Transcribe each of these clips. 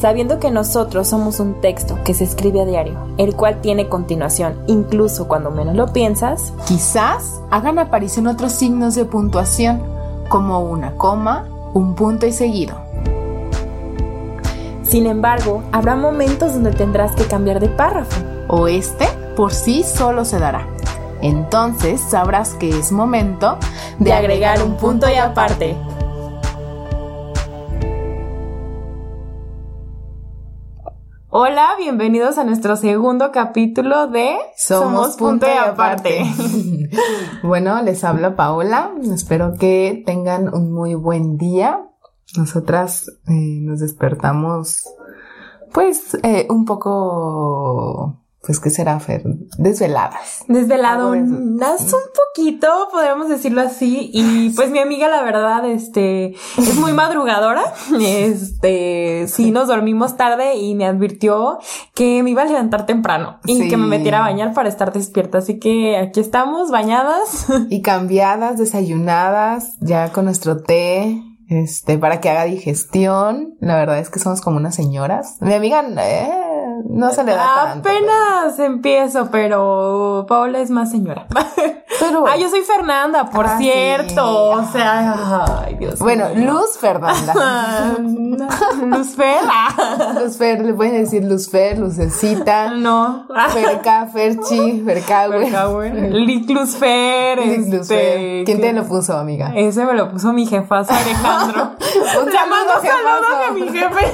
sabiendo que nosotros somos un texto que se escribe a diario, el cual tiene continuación, incluso cuando menos lo piensas, quizás hagan aparición otros signos de puntuación, como una coma, un punto y seguido. Sin embargo, habrá momentos donde tendrás que cambiar de párrafo. O este por sí solo se dará. Entonces sabrás que es momento de agregar un punto y aparte. Hola, bienvenidos a nuestro segundo capítulo de Somos, Punto y Aparte. bueno, les habla Paola. Espero que tengan un muy buen día. Nosotras eh, nos despertamos, pues, eh, un poco pues, ¿qué será, Fer? Desveladas. Desvelado, un poquito, podríamos decirlo así. Y pues mi amiga, la verdad, este, es muy madrugadora. Este, sí, nos dormimos tarde y me advirtió que me iba a levantar temprano y que me metiera a bañar para estar despierta. Así que aquí estamos, bañadas. Y cambiadas, desayunadas, ya con nuestro té este, para que haga digestión. La verdad es que somos como unas señoras. Mi amiga, eh, no se le da tanto. Apenas empiezo, pero Paola es más señora. Pero, ah, yo soy Fernanda, por ah, cierto. O sea, ay, Dios Bueno, Luz Fernanda. Luz Fer. Luz Fer, le pueden decir Luz Fer, Lucecita. No. Ferca, Ferchi, Fercahue. Lic Luz Fer. Este, ¿Quién te lo puso, amiga? Ese me lo puso mi jefazo Alejandro. un saludo, a mi jefe.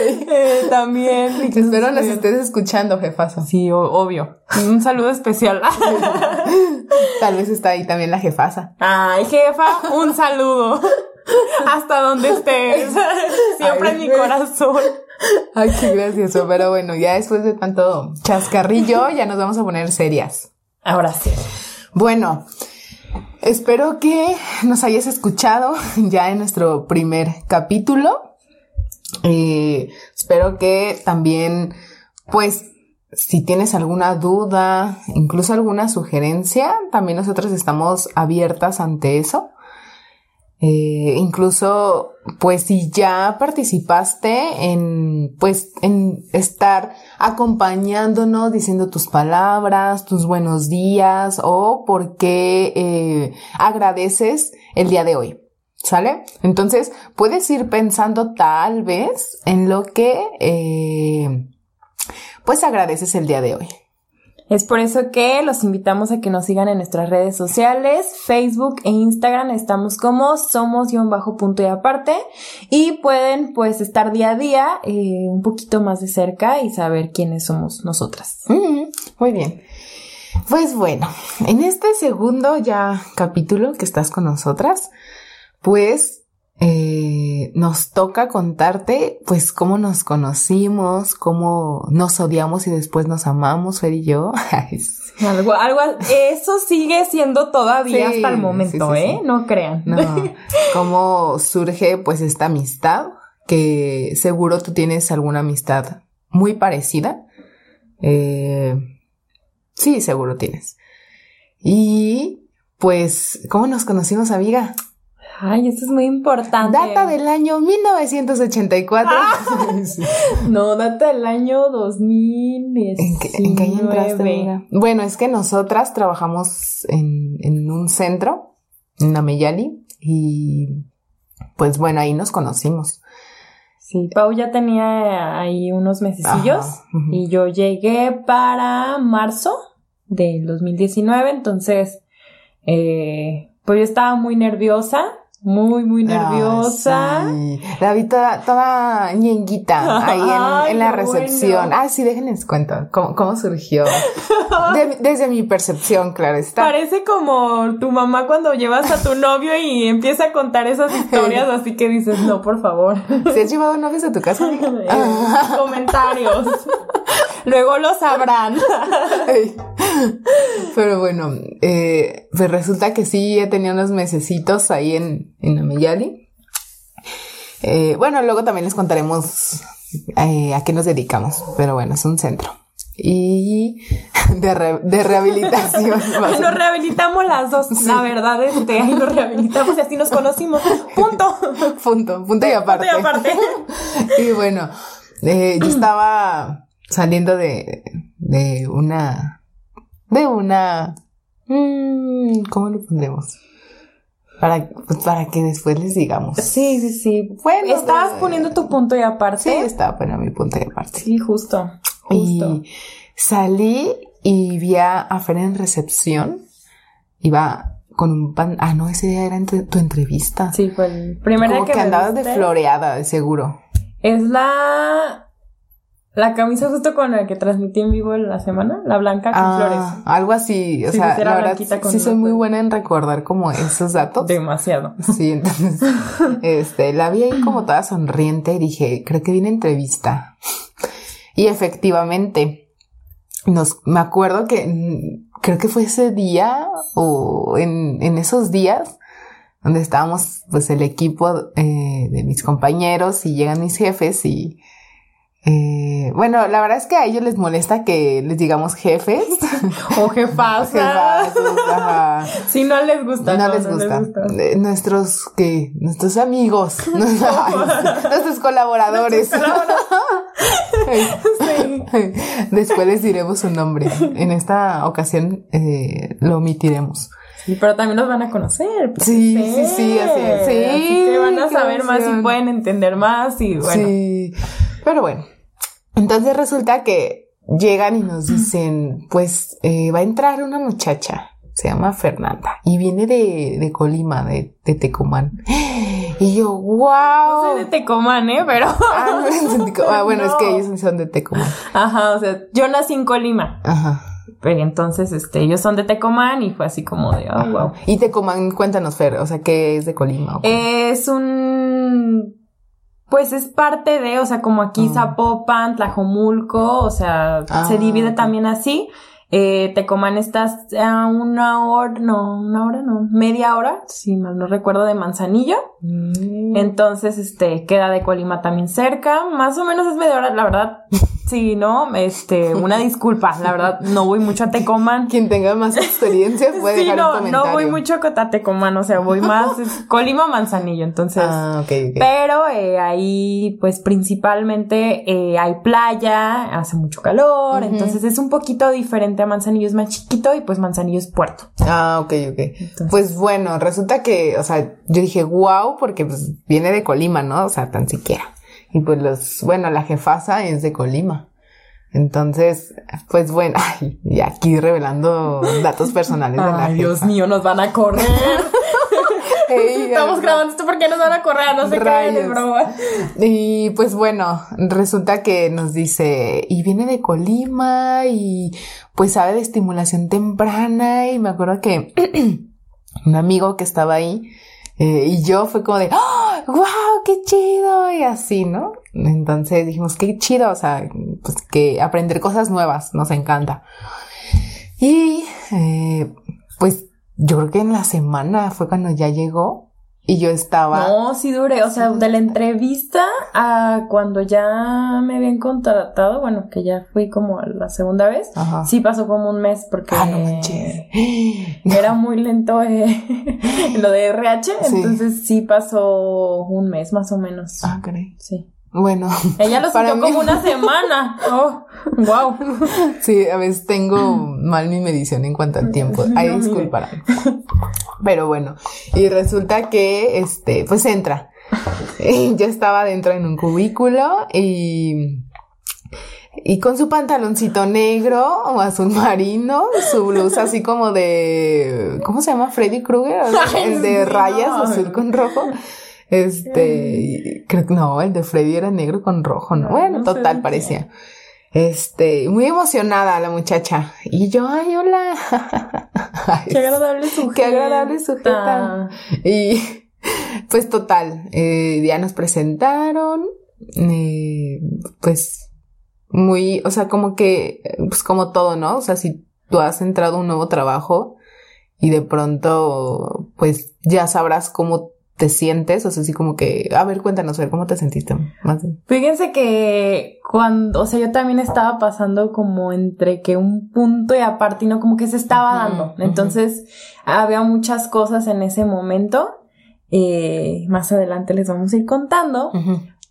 Eh, también. Espero las estés escuchando, jefazo. Sí, obvio. Un saludo especial. Tal vez está ahí también la jefasa. Ay, jefa, un saludo. Hasta donde estés. Siempre en mi corazón. Ay, qué gracioso. Pero bueno, ya después de tanto chascarrillo, ya nos vamos a poner serias. Ahora sí. Bueno, espero que nos hayas escuchado ya en nuestro primer capítulo. Eh, espero que también, pues, si tienes alguna duda, incluso alguna sugerencia, también nosotros estamos abiertas ante eso. Eh, incluso, pues si ya participaste en, pues, en estar acompañándonos, diciendo tus palabras, tus buenos días o por qué eh, agradeces el día de hoy. ¿Sale? Entonces, puedes ir pensando tal vez en lo que, eh, pues agradeces el día de hoy. Es por eso que los invitamos a que nos sigan en nuestras redes sociales, Facebook e Instagram. Estamos como somos-punto y aparte. Y pueden pues estar día a día eh, un poquito más de cerca y saber quiénes somos nosotras. muy bien. Pues bueno, en este segundo ya capítulo que estás con nosotras, pues eh, nos toca contarte, pues, cómo nos conocimos, cómo nos odiamos y después nos amamos, Fer y yo. algo, algo, eso sigue siendo todavía hasta el momento, ¿eh? No crean. No, cómo surge, pues, esta amistad, que seguro tú tienes alguna amistad muy parecida. Eh, sí, seguro tienes. Y, pues, ¿cómo nos conocimos, amiga? Ay, eso es muy importante. Data del año 1984. Ah. no, data del año 2019. ¿En qué, ¿en qué año entraste, Bueno, es que nosotras trabajamos en, en un centro, en Ameyali, y pues bueno, ahí nos conocimos. Sí, Pau ya tenía ahí unos mesecillos y yo llegué para marzo del 2019, entonces eh, pues yo estaba muy nerviosa muy, muy nerviosa. La vi toda, toda ñenguita ahí en, la recepción. Ah, sí, déjenles cuento cómo, cómo surgió. desde mi percepción, claro está. Parece como tu mamá cuando llevas a tu novio y empieza a contar esas historias, así que dices, no, por favor. ¿Se has llevado novios a tu casa? Comentarios. Luego lo sabrán. Pero bueno, eh, pues resulta que sí, ya tenía unos mesecitos ahí en, en Ameyali. Eh, bueno, luego también les contaremos eh, a qué nos dedicamos, pero bueno, es un centro. Y de, re- de rehabilitación. Nos rehabilitamos las dos, la verdad, este, ahí nos rehabilitamos y así nos conocimos. Punto. Punto, punto y aparte. y aparte. y bueno, eh, yo estaba saliendo de, de una, de una, mm, ¿cómo le pondremos? Para, para que después les digamos. Sí, sí, sí. Bueno, Estabas poniendo tu punto y aparte. Sí, estaba poniendo mi punto y aparte. Sí, justo. Justo. Y salí y vi a, Fer en recepción. Iba con un pan. Ah, no, ese día era entre- tu entrevista. Sí, fue el primer Como día que, andabas de floreada, de seguro. Es la la camisa justo con la que transmití en vivo en la semana, la blanca con Ah, flores. algo así. O Sí, sea, la verdad, con sí soy muy buena en recordar como esos datos. Demasiado. Sí, entonces, este, la vi ahí como toda sonriente y dije, creo que viene entrevista. Y efectivamente, nos, me acuerdo que mm, creo que fue ese día o en, en esos días donde estábamos, pues, el equipo eh, de mis compañeros y llegan mis jefes y, eh, bueno, la verdad es que a ellos les molesta que les digamos jefes. O ajá. Si no les gusta. No, les gusta. Eh, Nuestros, ¿qué? Nuestros amigos. Nuestros colaboradores. Sí. Después les diremos su nombre. En esta ocasión eh, lo omitiremos. Sí, pero también nos van a conocer. pues, Sí, sí, sí, así es. Sí, Así que van a saber más y pueden entender más y bueno. Sí. Pero bueno. Entonces resulta que llegan y nos dicen, pues eh, va a entrar una muchacha. Se llama Fernanda y viene de, de Colima, de, de Tecumán. Y yo, wow. No soy de Tecomán, ¿eh? Pero... Ah, no ah, bueno, es que ellos son de Tecumán. Ajá, o sea, yo nací en Colima. Ajá. Pero entonces, este, ellos son de Tecomán y fue así como de, oh, wow. Y Tecumán, cuéntanos, Fer, o sea, ¿qué es de Colima? Es un... Pues es parte de, o sea, como aquí Ah. Zapopan, Tlajomulco, o sea, Ah, se divide también así. Eh, Tecomán está a una hora, no, una hora, no, media hora, si mal no recuerdo, de Manzanillo. Mm. Entonces, este, queda de Colima también cerca. Más o menos es media hora, la verdad. Sí, no, este, una disculpa, la verdad, no voy mucho a Tecomán. Quien tenga más experiencia puede Sí, dejar un no, comentario. no voy mucho a Tecomán, o sea, voy más es Colima Manzanillo, entonces. Ah, ok, ok. Pero eh, ahí, pues principalmente eh, hay playa, hace mucho calor, entonces es un poquito diferente a Manzanillo, es más chiquito y pues Manzanillo es puerto. Ah, ok, ok. Entonces- Pues bueno, resulta que, o sea, yo dije, wow, porque pues viene de Colima, ¿no? O sea, tan siquiera. Y pues los, bueno, la jefasa es de Colima. Entonces, pues bueno, ay, y aquí revelando datos personales de la Ay, Dios jefa. mío, nos van a correr. Estamos grabando esto porque nos van a correr, no se crean, es broma. Y pues bueno, resulta que nos dice, y viene de Colima y pues sabe de estimulación temprana y me acuerdo que un amigo que estaba ahí eh, y yo fue como de, ¡Oh, wow, qué chido! Y así, ¿no? Entonces dijimos, qué chido, o sea, pues que aprender cosas nuevas nos encanta. Y eh, pues yo creo que en la semana fue cuando ya llegó y yo estaba... No, sí duré, o sea, de la entrevista a cuando ya me habían contratado, bueno, que ya fui como la segunda vez, Ajá. sí pasó como un mes porque Ah, no manches. era muy lento eh, lo de RH, Sí. entonces sí pasó un mes más o menos. Ah, caray. Sí. Bueno, Ella lo sintió mí- como una semana. Oh, wow. sí, a veces tengo mal mi medición en cuanto al tiempo. Ahí disculparán. Pero bueno, y resulta que, este, pues entra. Y Yo estaba dentro en un cubículo y, y con su pantaloncito negro o azul marino, su blusa así como de, ¿cómo se llama? Freddy Krueger, el de rayas azul con rojo. Este, creo que no, el de Freddy era negro con rojo, ¿no? No, Bueno, no total parecía. Este, muy emocionada la muchacha. Y yo, ay, hola. Ay, Qué agradable sujeta. Qué agradable sujeta. Y pues total, eh, ya nos presentaron, eh, pues muy, o sea, como que, pues como todo, ¿no? O sea, si tú has entrado a un nuevo trabajo y de pronto, pues ya sabrás cómo te sientes? O sea, así como que, a ver, cuéntanos, a ver, ¿cómo te sentiste? Más. Fíjense que cuando, o sea, yo también estaba pasando como entre que un punto y aparte, y no como que se estaba dando. Entonces, había muchas cosas en ese momento. Eh, más adelante les vamos a ir contando.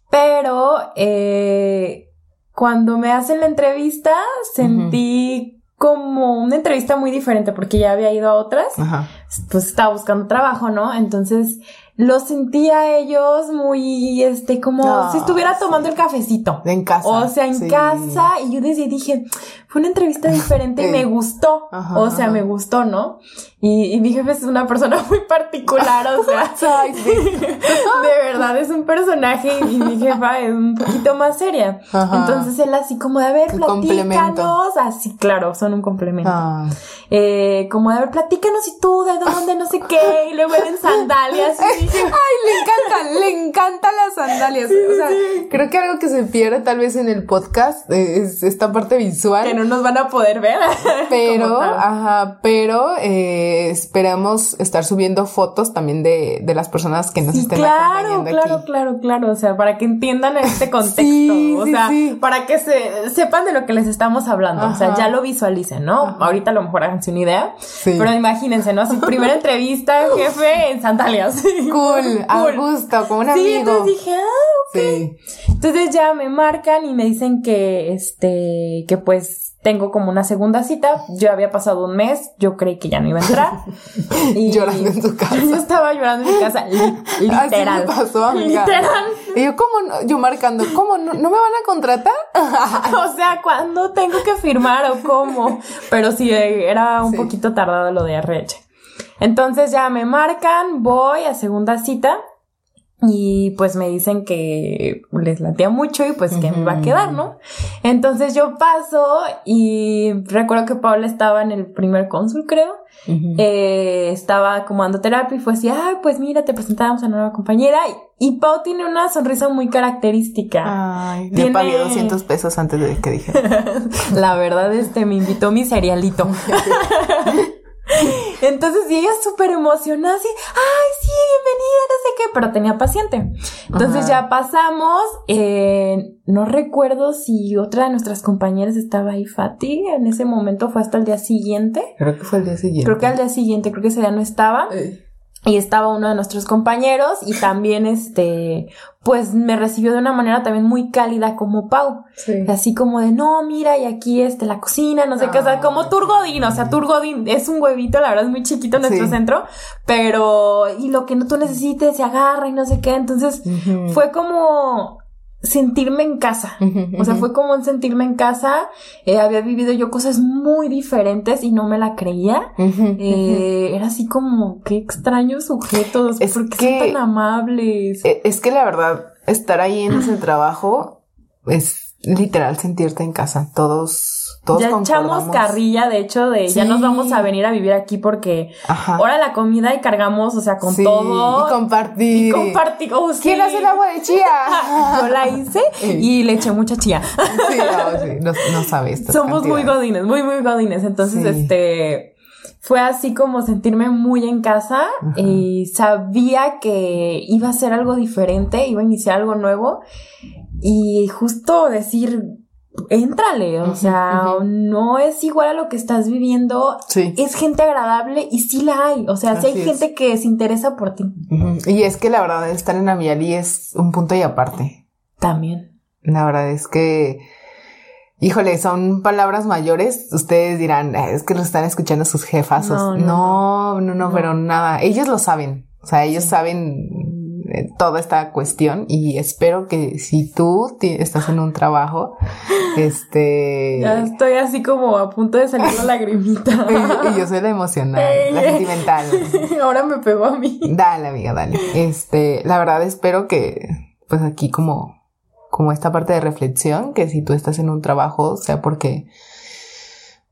Pero eh, cuando me hacen la entrevista, sentí como una entrevista muy diferente porque ya había ido a otras. Ajá. Pues estaba buscando trabajo, ¿no? Entonces los sentí a ellos muy, este, como Ah, si estuviera tomando el cafecito. En casa. O sea, en sí. casa, y yo desde dije, fue una entrevista diferente y me gustó. Ajá, o sea, ajá. me gustó, ¿no? Y, y mi jefe es una persona muy particular, o sea, Ay, sí. de verdad es un personaje y mi jefa es un poquito más seria. Ajá. Entonces él así como de, a ver, platícanos. Así, claro, son un complemento. Ah. Eh, como de, a ver, platícanos y tú, de dónde, no sé qué. Y luego en sandalias. Y Ay, le encanta, le encantan las sandalias. o sea, creo que algo que se pierde tal vez en el podcast eh, es esta parte visual. que no nos van a poder ver. Pero, ajá, pero eh, esperamos estar subiendo fotos también de, de las personas que nos Sí, estén claro, acompañando claro, aquí. claro, claro. O sea, para que entiendan este contexto. Sí, o sí, sea, sí. para que se sepan de lo que les estamos hablando. O sea, ya lo visualicen, ¿no? Ahorita a lo mejor háganse una idea. Sí. Pero imagínense, ¿no? Su primera entrevista, jefe, en sandalias. Cool, a Cool. gusto, como un Sí, amigo. entonces dije, ah, Sí. Entonces ya me marcan y me dicen que, este, que pues tengo como una segunda cita. Yo había pasado un mes, yo creí que ya no iba a entrar. Y Llorando en tu casa. Yo estaba llorando en mi casa, li- literal. Así me pasó, amiga. Literal. Y yo, ¿cómo no? Yo marcando, ¿cómo no, no me van a contratar? O sea, ¿cuándo tengo que firmar o cómo? Pero sí, eh, era un Sí. poquito tardado lo de RH. Entonces ya me marcan, voy a segunda cita y pues me dicen que les latía mucho y pues que me iba a quedar, ¿no? Entonces yo paso y recuerdo que Paula estaba en el primer cónsul, creo. Eh, estaba como dando terapia y fue así, ay, pues mira, te presentamos a una nueva compañera. Y, y Pau tiene una sonrisa muy característica. Ay, Tiene- le pagué 200 pesos antes de que dijera. La verdad, este, me invitó mi cerealito. Entonces, y ella súper emocionada, así, ay, sí, bienvenida, no sé qué, pero tenía paciente. Entonces Ajá. ya pasamos, eh, no recuerdo si otra de nuestras compañeras estaba ahí, Fati, en ese momento fue hasta el día siguiente. Creo que fue el día siguiente. Creo que al día siguiente, creo que ese día no estaba. Eh, Y estaba uno de nuestros compañeros y también, este, pues me recibió de una manera también muy cálida como Pau. sí. Así como de, no, mira, y aquí este, la cocina, no sé qué, o sea, Ah. como Turgodín, o sea, Turgodín es un huevito, la verdad es muy chiquito en nuestro Sí. centro, pero, y lo que no tú necesites se agarra y no sé qué, entonces fue como sentirme en casa. O sea, fue como un sentirme en casa, eh, había vivido yo cosas muy diferentes y no me la creía. Eh, era así como, qué extraños sujetos, Es porque que- son tan amables. Eh, Es que la verdad, estar ahí en ese trabajo es literal sentirte en casa. Todos, todos ya echamos carrilla, de hecho, de ya nos vamos a venir a vivir aquí porque Ajá. ahora la comida y cargamos, o sea, con Sí, todo. Y compartir. sí. ¿Quién hace el agua de chía? Yo la hice y le eché mucha chía. Sí, no, sí, no, no sabes. Somos muy godines, muy, muy godines. Entonces, este, fue así como sentirme muy en casa y sabía que iba a ser algo diferente, iba a iniciar algo nuevo y justo decir, éntrale, o sea, no es igual a lo que estás viviendo. Sí. Es gente agradable y sí la hay, o sea, sí hay es. gente que se interesa por ti. Y es que la verdad, estar en Amiali es un punto y aparte. también. La verdad es que, híjole, son palabras mayores. Ustedes dirán, "Eh, es que lo están escuchando sus jefas. No, No, no, no, no, No. pero nada. Ellos lo saben. O sea, ellos saben eh, toda esta cuestión y espero que si tú estás en un trabajo, este... Ya estoy así como a punto de salir la lagrimita. y, y yo soy la emocional, la sentimental. Ahora me pegó a mí. Dale, amiga, dale. Este, la verdad espero que, pues aquí como, como esta parte de reflexión, que si tú estás en un trabajo, sea porque,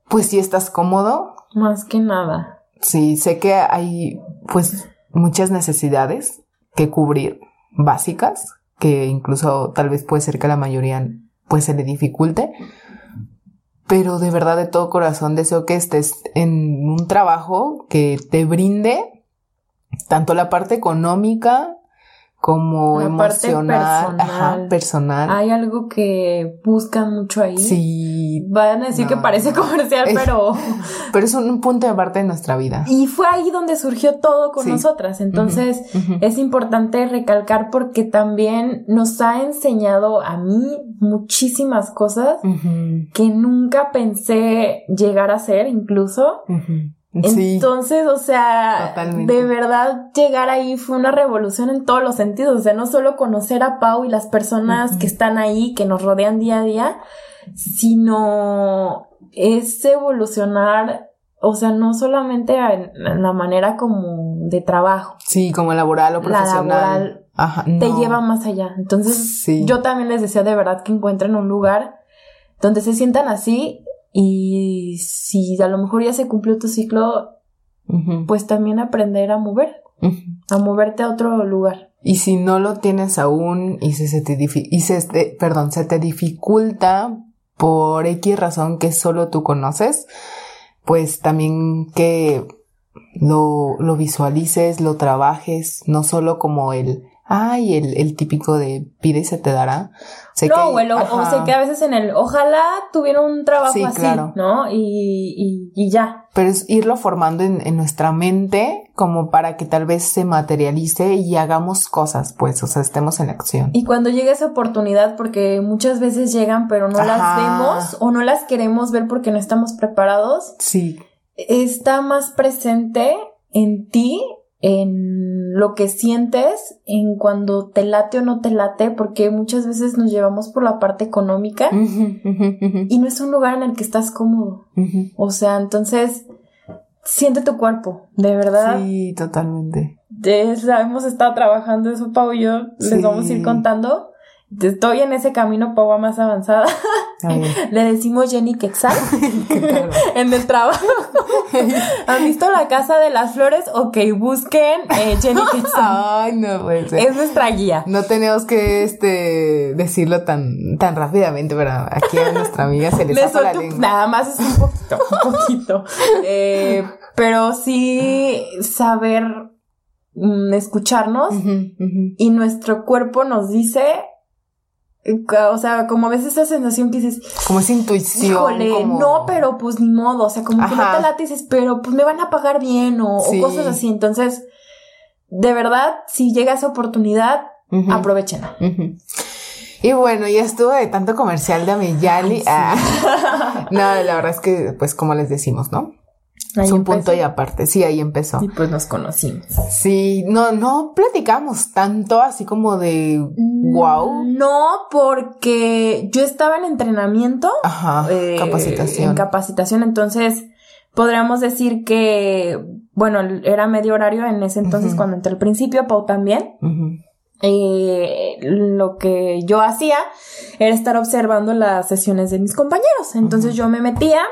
pues si estás cómodo, Más que nada. sí, sé que hay, pues, muchas necesidades que cubrir, básicas, que incluso tal vez puede ser que a la mayoría, pues, se le dificulte. Pero de verdad, de todo corazón, deseo que estés en un trabajo que te brinde tanto la parte económica como emocional, personal. personal. Hay algo que buscan mucho ahí. Sí. Van a decir que parece comercial, pero. pero es un punto de parte de nuestra vida. Y fue ahí donde surgió todo con nosotras. Entonces, es importante recalcar porque también nos ha enseñado a mí muchísimas cosas que nunca pensé llegar a ser, incluso. Entonces, o sea, de verdad llegar ahí fue una revolución en todos los sentidos, o sea, no solo conocer a Pau y las personas que están ahí, que nos rodean día a día, sino es evolucionar, o sea, no solamente en, la manera como de trabajo. Sí, como laboral o profesional. La laboral Ajá, te lleva más allá. Entonces, yo también les decía de verdad que encuentren un lugar donde se sientan así y si a lo mejor ya se cumplió tu ciclo, pues también aprender a mover, a moverte a otro lugar. Y si no lo tienes aún y se, te, y se perdón, se te dificulta por X razón que solo tú conoces, pues también que lo, lo visualices, lo trabajes, no solo como el, ay, el, el típico de pide y se te dará. Sé no, que, o, sé que a veces en el, ojalá tuviera un trabajo así, ¿no? Y, y, y, ya. Pero es irlo formando en, en, nuestra mente como para que tal vez se materialice y hagamos cosas, pues, o sea, estemos en acción. Y cuando llegue esa oportunidad, porque muchas veces llegan, pero no las vemos o no las queremos ver porque no estamos preparados. Sí. Está más presente en ti en lo que sientes, en cuando te late o no te late, porque muchas veces nos llevamos por la parte económica y no es un lugar en el que estás cómodo. O sea, entonces, siente tu cuerpo, de verdad. Sí, totalmente. hemos estado trabajando eso, Pau y yo, les vamos a ir contando. Estoy en ese camino Pau más avanzada. Le decimos Jenny Quetzal en el trabajo. ¿Han visto la casa de las flores? Ok, busquen eh, Jenny. Ay, no puede ser. Es nuestra guía. No tenemos que este decirlo tan, tan rápidamente, pero aquí a nuestra amiga se le, le la lengua. Nada más es un poquito, un poquito. Eh, pero sí saber mm, escucharnos y nuestro cuerpo nos dice o sea, como ves esa sensación que dices. Como esa intuición. Híjole, no, pero pues ni modo. O sea, como que no te late dices, pero pues me van a pagar bien o, cosas así. Entonces, de verdad, si llega esa oportunidad, aprovechenla. Y bueno, ya estuvo de tanto comercial de Amiyali. Ah. no, la verdad es que, pues, como les decimos, ¿no? Es un punto y aparte, sí, ahí empezó. Y pues nos conocimos. Sí, no, no platicamos tanto así como de wow. Mm, no, porque yo estaba en entrenamiento. Ajá, eh, capacitación. En capacitación, entonces podríamos decir que, bueno, era medio horario en ese entonces cuando entré al principio, Pau también. Eh, lo que yo hacía era estar observando las sesiones de mis compañeros. Entonces yo me metía,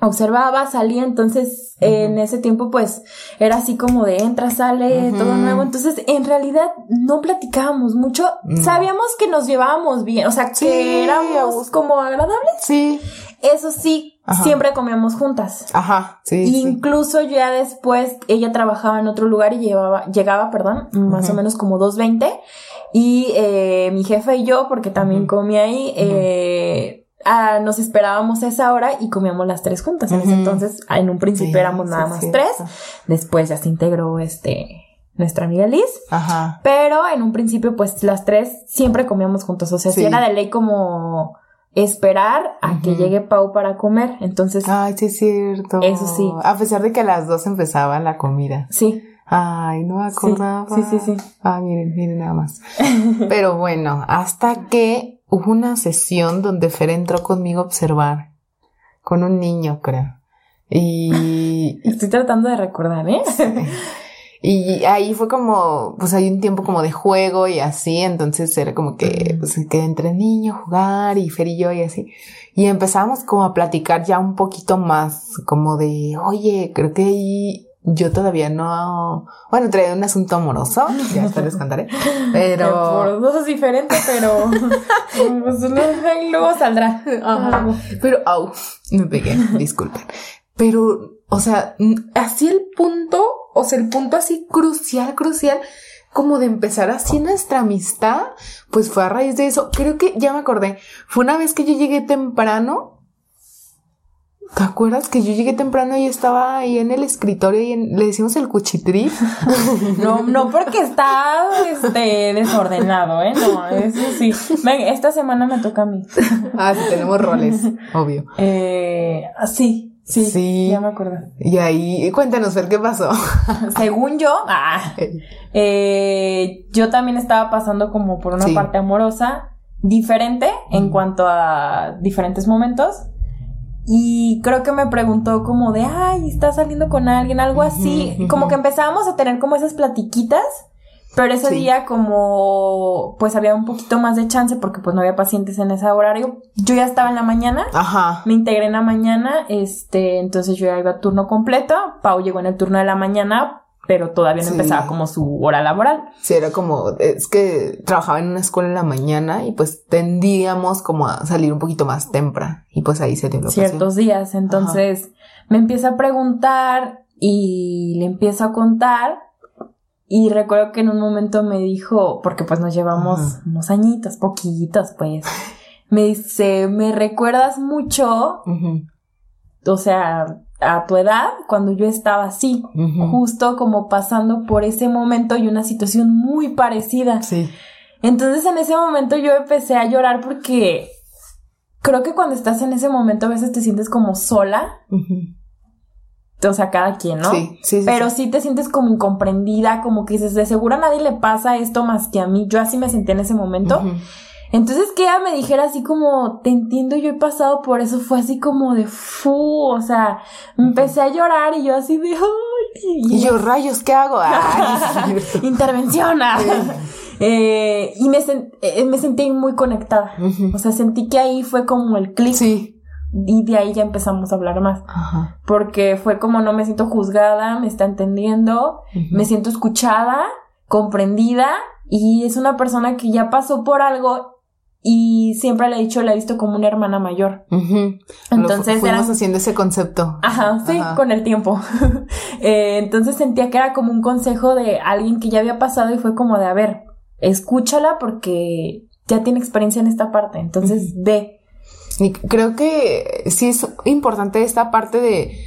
observaba, salía, entonces en ese tiempo pues era así como de entra, sale, todo nuevo, entonces en realidad no platicábamos mucho, sabíamos que nos llevábamos bien, o sea, que éramos como agradables. Sí. Eso sí, siempre comíamos juntas. Ajá, sí. Incluso ya después ella trabajaba en otro lugar y llevaba, llegaba, perdón, más o menos como 2.20 y eh, mi jefe y yo, porque también comía ahí, eh, Nos esperábamos a esa hora y comíamos las tres juntas. En ese entonces, en un principio éramos nada más tres. Después ya se integró este nuestra amiga Liz. Ajá. Pero en un principio, pues las tres siempre comíamos juntos. O sea, si era de ley como esperar a que llegue Pau para comer. Entonces. Ay, sí es cierto. Eso sí. A pesar de que las dos empezaban la comida. Sí. Ay, no me acordaba. Sí, sí, sí. Ah, miren, miren nada más. Pero bueno, hasta que hubo una sesión donde Fer entró conmigo a observar, con un niño, creo. Y... Estoy tratando de recordar, ¿eh? Y ahí fue como, pues hay un tiempo como de juego y así, entonces era como que, pues que entre niño jugar y Fer y yo y así. Y empezamos como a platicar ya un poquito más, como de, oye, creo que ahí yo todavía no. Bueno, traía un asunto amoroso, ya después les contaré. Pero. Por dos es diferente, pero. pues, luego saldrá. Pero, au, me pegué, disculpen. Pero, o sea, así el punto, o sea, el punto así crucial, crucial, como de empezar así nuestra amistad, pues fue a raíz de eso. Creo que ya me acordé. Fue una vez que yo llegué temprano. ¿Te acuerdas que yo llegué temprano y estaba ahí en el escritorio y le decimos el cuchitrí? No, no porque está este, desordenado, ¿eh? No, eso sí. Ven, esta semana me toca a mí. Ah, sí, tenemos roles, obvio. Eh, sí, Sí, sí, ya me acuerdo. Y ahí, cuéntanos, Fer, ¿qué pasó? Según yo, ah, eh, yo también estaba pasando como por una parte amorosa diferente en cuanto a diferentes momentos. Y creo que me preguntó como de, ay, ¿estás saliendo con alguien? Algo así. Como que empezábamos a tener como esas platiquitas pero ese día como pues había un poquito más de chance porque pues no había pacientes en ese horario. Yo ya estaba en la mañana. Ajá. Me integré en la mañana, este, entonces yo ya iba a turno completo. Pau llegó en el turno de la mañana, pero todavía no empezaba como su hora laboral. Sí, era como, es que trabajaba en una escuela en la mañana y pues tendíamos como a salir un poquito más temprano y pues ahí se dio lo Ciertos días, entonces me empieza a preguntar y le empiezo a contar y recuerdo que en un momento me dijo, porque pues nos llevamos unos añitos, poquitos, pues, me dice, me recuerdas mucho, o sea, a tu edad, cuando yo estaba así, justo como pasando por ese momento y una situación muy parecida. Sí. Entonces en ese momento yo empecé a llorar porque creo que cuando estás en ese momento a veces te sientes como sola o sea, cada quien, ¿no? Sí, sí, Pero sí. te sientes como incomprendida, como que dices, de seguro a nadie le pasa esto más que a mí. Yo así me sentí en ese momento. Entonces que ella me dijera así como, te entiendo, yo he pasado por eso, fue así como de fu, o sea, empecé a llorar y yo así de, ay. Y yo, rayos, ¿qué hago? Intervención. eh, y me, eh, me sentí muy conectada. O sea, sentí que ahí fue como el clic. Sí y de ahí ya empezamos a hablar más. Porque fue como no me siento juzgada, me está entendiendo, me siento escuchada, comprendida y es una persona que ya pasó por algo y siempre le he dicho, la he visto como una hermana mayor. Entonces fuimos haciendo ese concepto. Ajá, sí, con el tiempo. Eh, entonces sentía que era como un consejo de alguien que ya había pasado y fue como de, a ver, escúchala porque ya tiene experiencia en esta parte, entonces ve y creo que sí es importante esta parte de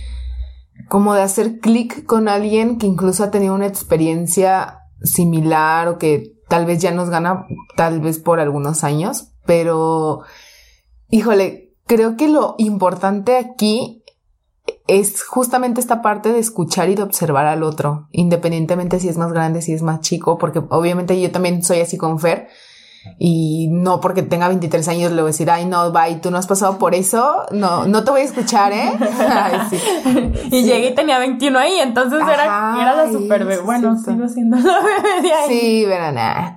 como de hacer clic con alguien que incluso ha tenido una experiencia similar o que tal vez ya nos gana tal vez por algunos años, pero híjole, creo que lo importante aquí es justamente esta parte de escuchar y de observar al otro, independientemente si es más grande, si es más chico, porque obviamente yo también soy así con Fer, y no porque tenga 23 años le voy a decir, ay, no, bye, tú no has pasado por eso, no, no te voy a escuchar, ¿eh? Y llegué y tenía 21 ahí, entonces era, era la super bebé. Bueno, sigo siendo la bebé de ahí. Sí, pero nada.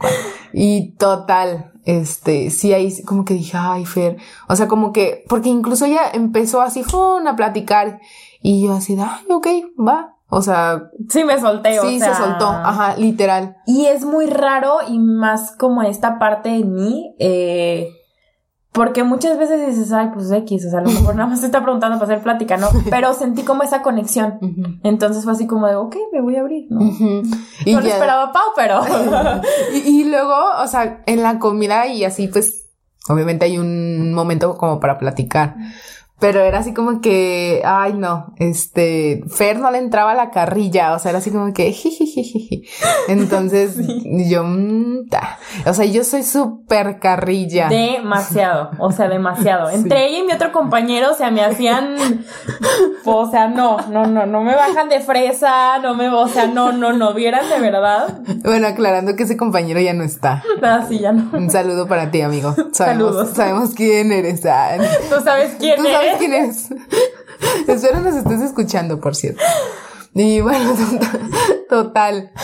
Y total, este, sí, ahí como que dije, ay, Fer, o sea, como que, porque incluso ella empezó así, fue a platicar y yo así, ay, ok, va, o sea. Sí, me solté, sí, se soltó. Ajá, literal. Y es muy raro y más como esta parte de mí, eh, porque muchas veces dices, ay, pues X, o sea, a lo mejor nada más te está preguntando para hacer plática, ¿no? Pero sentí como esa conexión. Entonces fue así como de, ok, me voy a abrir, ¿no? No lo esperaba Pau, pero. y, y luego, o sea, en la comida y así, pues, obviamente hay un momento como para platicar. Pero era así como que, ay no, este, Fer no le entraba la carrilla, o sea, era así como que, jijijiji. Entonces, yo, mm, o sea, yo soy súper carrilla. Demasiado, o sea, demasiado. Entre ella y mi otro compañero, o sea, me hacían, o sea, no, no, no, no me bajan de fresa, no me, o sea, no, no, no, vieran de verdad. Bueno, aclarando que ese compañero ya no está. Ah, sí, ya no. Un saludo para ti, amigo. Saludos. Sabemos quién eres. Ah. Tú sabes quién eres quién es. Espero nos estés escuchando, por cierto. Y bueno, Total.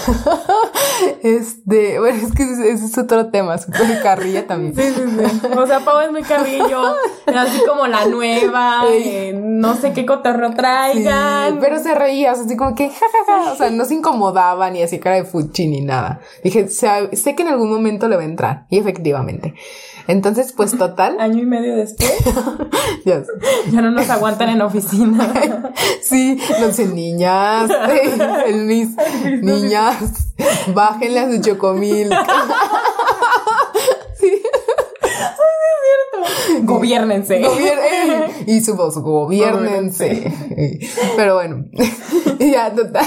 Este, bueno, es que ese es otro tema, súper carrilla también. Sí, sí, sí. O sea, Pau es muy carrillo, así como la nueva, eh, no sé qué cotorro traigan. pero se reía, así como que jajaja, o sea, no se incomodaba ni así cara de fuchi ni nada. Dije, sé que en algún momento le va a entrar, y efectivamente. Entonces, pues total. Año y medio después. ya, ya no nos aguantan en oficina. sí, no sé, niñas, el mis, niñas, bájenle a su chocomil. sí. es cierto. Gobiernense. y su voz, gobiernense. Pero bueno, ya total,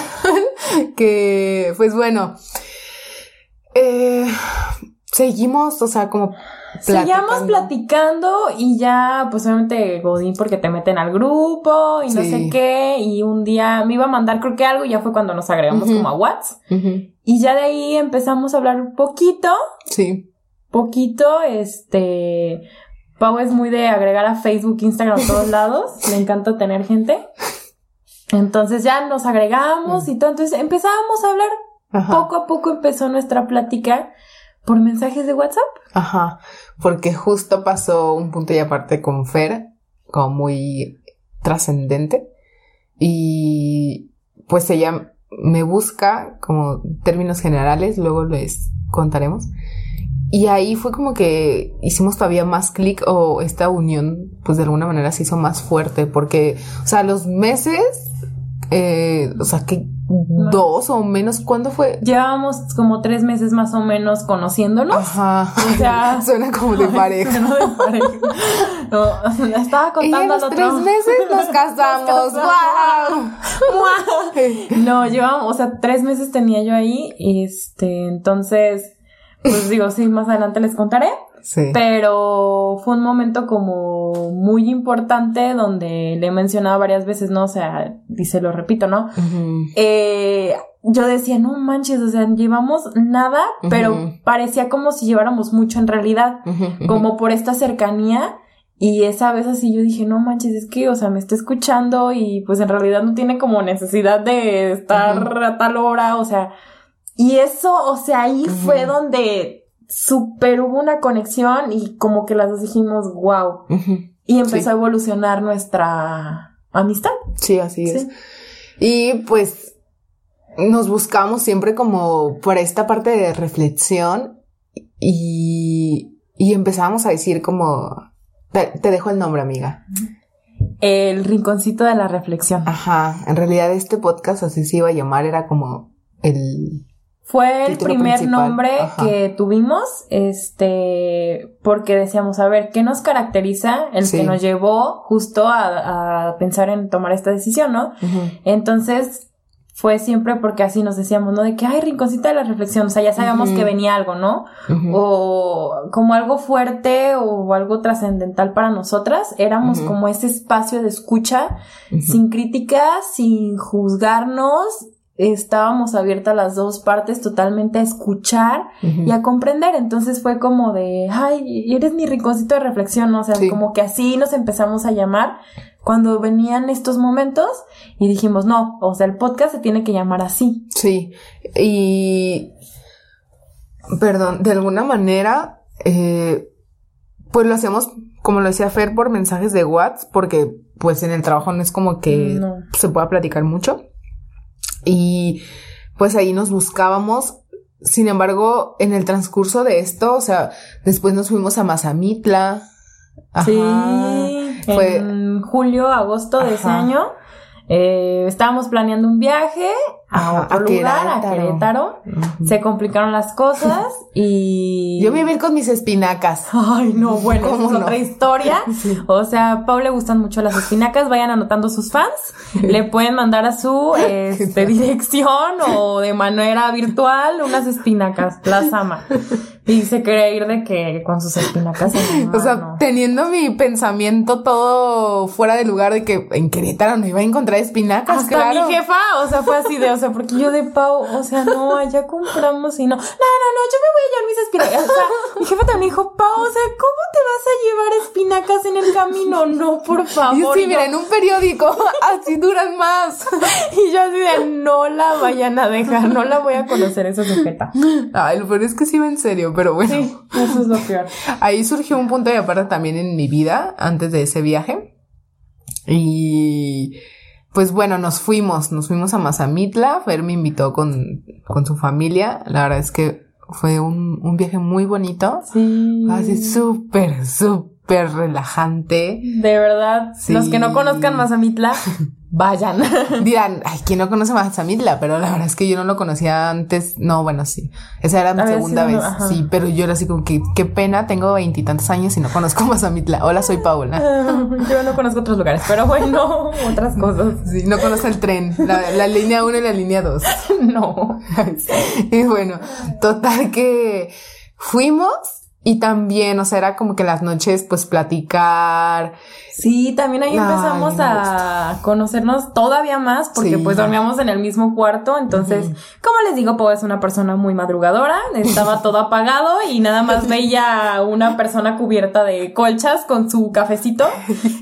que pues bueno, eh, seguimos, o sea, como Seguíamos platicando y ya, pues obviamente Godín porque te meten al grupo y no sé qué. Y un día me iba a mandar creo que algo y ya fue cuando nos agregamos como a WhatsApp. Y ya de ahí empezamos a hablar un poquito. Sí. Poquito, este... Pau es muy de agregar a Facebook, Instagram, a todos lados. Le encanta tener gente. Entonces ya nos agregamos y todo. Entonces empezábamos a hablar. Poco a poco empezó nuestra plática por mensajes de WhatsApp. Ajá, porque justo pasó un punto y aparte con Fer, como muy trascendente. Y pues ella me busca como términos generales, luego les contaremos. Y ahí fue como que hicimos todavía más clic o esta unión, pues de alguna manera se hizo más fuerte, porque, o sea, los meses, eh, o sea, que dos o menos. ¿Cuándo fue? Llevábamos como tres meses más o menos conociéndonos. Ajá. O sea, suena como de pareja. Suena de pareja. No, estaba contando y tres meses nos casamos. no, llevamos, o sea, tres meses tenía yo ahí. Este, entonces, pues digo, sí, más adelante les contaré. Pero fue un momento como muy importante donde le he mencionado varias veces, ¿no? O sea, dice, lo repito, ¿no? eh, yo decía, no manches, o sea, llevamos nada, pero parecía como si lleváramos mucho en realidad, como por esta cercanía. Y esa vez así yo dije, no manches, es que, o sea, me está escuchando y pues en realidad no tiene como necesidad de estar a tal hora, o sea, y eso, o sea, ahí fue donde super hubo una conexión y como que las dos dijimos, wow. Y empezó a evolucionar nuestra amistad. Sí, así es. Y pues nos buscamos siempre como por esta parte de reflexión y, y empezamos a decir como, te, te dejo el nombre, amiga. El rinconcito de la reflexión. Ajá, en realidad este podcast así se iba a llamar, era como el fue el primer nombre que tuvimos, este, porque decíamos, a ver, ¿qué nos caracteriza? El que nos llevó justo a, pensar en tomar esta decisión, ¿no? Entonces, fue siempre porque así nos decíamos, ¿no? De que, ay, rinconcita de la reflexión, o sea, ya sabíamos que venía algo, ¿no? O como algo fuerte o algo trascendental para nosotras, éramos como ese espacio de escucha, sin críticas, sin juzgarnos estábamos abiertas las dos partes totalmente a escuchar y a comprender. Entonces fue como de, ay, eres mi rinconcito de reflexión, o sea, como que así nos empezamos a llamar cuando venían estos momentos y dijimos, no, o sea, el podcast se tiene que llamar así. Sí, y, perdón, de alguna manera, eh, pues lo hacemos, como lo decía Fer, por mensajes de WhatsApp, porque pues en el trabajo no es como que se pueda platicar mucho. Y pues ahí nos buscábamos. Sin embargo, en el transcurso de esto, o sea, después nos fuimos a Mazamitla. Sí, fue en julio, agosto de ese año. Eh, estábamos planeando un viaje a otro lugar, a Querétaro. Se complicaron las cosas y... Yo me vi con mis espinacas. Ay, no, bueno, es otra historia. O sea, a Pau le gustan mucho las espinacas. Vayan anotando sus fans. le pueden mandar a su este, dirección o de manera virtual unas espinacas. Las ama. Y se quiere ir de que con sus espinacas. o sea, teniendo mi pensamiento todo fuera de lugar de que en Querétaro no iba a encontrar espinacas. Hasta mi jefa, o sea, fue así de, o sea, porque yo de Pau, o sea, no, allá compramos y no. No, no, no, yo me voy a llevar mis espinacas. O sea, mi jefa también dijo, Pau, o sea, ¿cómo te vas a llevar espinacas en el camino? No, por favor. Y sí, mira, en un periódico, así duran más. Y yo así de, no la vayan a dejar, no la voy a conocer esa sujeta. Ay, lo peor es que sí va en serio, pero bueno. Sí, eso es lo peor. Ahí surgió un punto de aparte también en mi vida, antes de ese viaje. Y pues bueno, nos fuimos, nos fuimos a Mazamitla. Fer me invitó con, con su familia. La verdad es que fue un, un viaje muy bonito. Sí. Así súper, súper relajante. De verdad, Sí. los que no conozcan Mazamitla, vayan. Dirán, ay, ¿quién no conoce Mazamitla? Pero la verdad es que yo no lo conocía antes. No, bueno, sí. Esa era mi segunda vez. Sí, pero yo era así como que, qué pena, tengo veintitantos años y no conozco Mazamitla. Hola, soy Paola. Yo no conozco otros lugares, pero bueno, otras cosas. Sí, no conoce el tren, la, la línea 1 y la línea 2. No. y bueno, total que fuimos y también, o sea, era como que las noches, pues platicar. Sí, también ahí empezamos a conocernos todavía más porque Sí. pues dormíamos en el mismo cuarto. Entonces, como les digo, Pau es una persona muy madrugadora. Estaba todo apagado y nada más veía una persona cubierta de colchas con su cafecito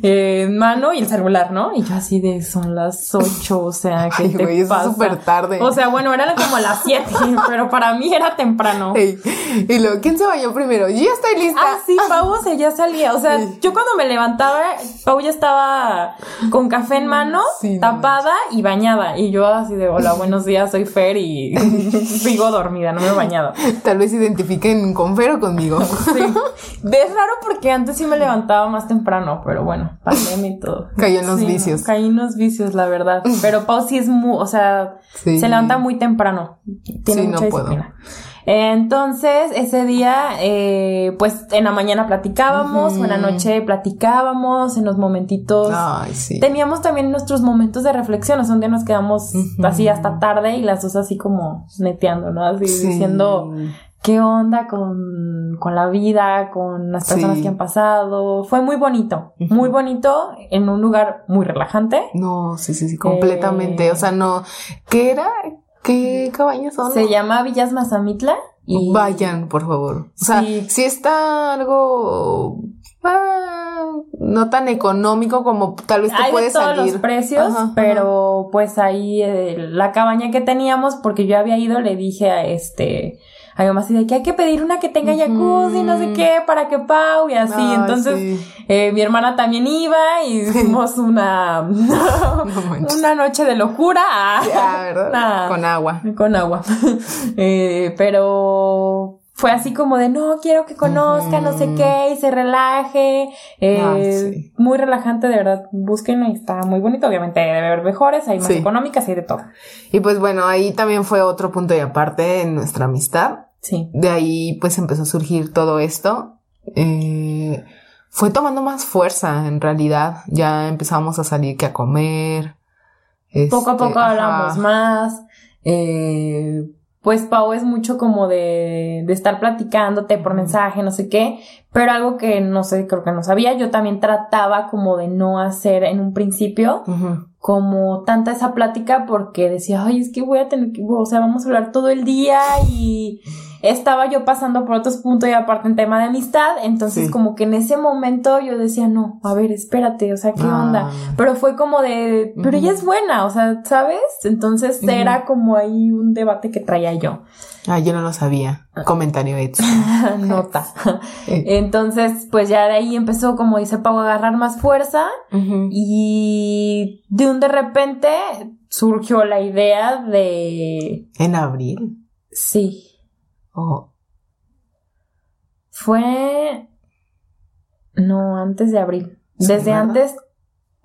eh, en mano y el celular, ¿no? Y yo así de son las ocho, o sea, ¿qué Ay, te es pasa? súper tarde. O sea, bueno, eran como las siete, pero para mí era temprano. Ey, y luego, ¿quién se bañó primero? Yo ya estoy lista. Ah, sí, Pau, o sea, ya salía. O sea, yo cuando me levantaba, Pau ya estaba con café en mano, Sí, tapada y bañada. Y yo así de, hola, buenos días, soy Fer y sigo dormida, no me he bañado. Tal vez se identifiquen con Fer o conmigo. Sí. Es raro porque antes sí me levantaba más temprano, pero bueno, pandemia y todo. Cayó en los Sí, vicios. Caí en los vicios, la verdad. Pero Pau sí es muy, o sea, se levanta muy temprano. Tiene Sí, no mucha puedo. Entonces, ese día, eh, pues en la mañana platicábamos, o en la noche platicábamos, en los momentitos. Ay, sí. Teníamos también nuestros momentos de reflexión, o sea, un día nos quedamos así hasta tarde y las dos así como neteando, ¿no? Así Sí. diciendo qué onda con, con la vida, con las personas Sí. que han pasado. Fue muy bonito, muy bonito, en un lugar muy relajante. No, sí, sí, sí, completamente. Eh. O sea, no. ¿Qué era? ¿Qué cabañas son? Se llama Villas Mazamitla y Vayan, por favor. O sea, Sí. si está algo ah, no tan económico como tal vez te Hay puede de todos salir. los precios, Ajá, ajá. pero pues ahí eh, la cabaña que teníamos, porque yo había ido, le dije a este, a mi mamá así de que hay que pedir una que tenga jacuzzi, no sé qué, para que Pau y así. Entonces, sí. eh, mi hermana también iba y hicimos una, No una noche de locura. Ah, Ah, ¿verdad? Nah. Con agua. con agua. Eh, pero fue así como de no, quiero que conozca, no sé qué, y se relaje. Eh, Ay, sí. Muy relajante, de verdad. Búsquenlo y está muy bonito. Obviamente debe haber mejores, hay más Sí. económicas, hay de todo. Y pues bueno, ahí también fue otro punto de aparte en nuestra amistad. Sí. De ahí pues empezó a surgir todo esto. Eh, fue tomando más fuerza en realidad. Ya empezamos a salir que a comer. Poco a Este, poco ajá. hablamos más. Eh, pues Pau es mucho como de, de estar platicándote por mensaje, no sé qué, pero algo que no sé, creo que no sabía, yo también trataba como de no hacer en un principio como tanta esa plática porque decía, ay, es que voy a tener que, o sea, vamos a hablar todo el día y estaba yo pasando por otros puntos y aparte en tema de amistad, entonces Sí. como que en ese momento yo decía, no, a ver, espérate, o sea, ¿qué Ah. onda? Pero fue como de, pero ella es buena, o sea, ¿sabes? Entonces era como ahí un debate que traía yo. Ah, yo no lo sabía. Comentario hecho. Nota. Eh, Entonces, pues ya de ahí empezó, como dice Pau, a agarrar más fuerza y de un de repente surgió la idea de, En abril. sí, Oh, fue, no, antes de abril. Desde antes,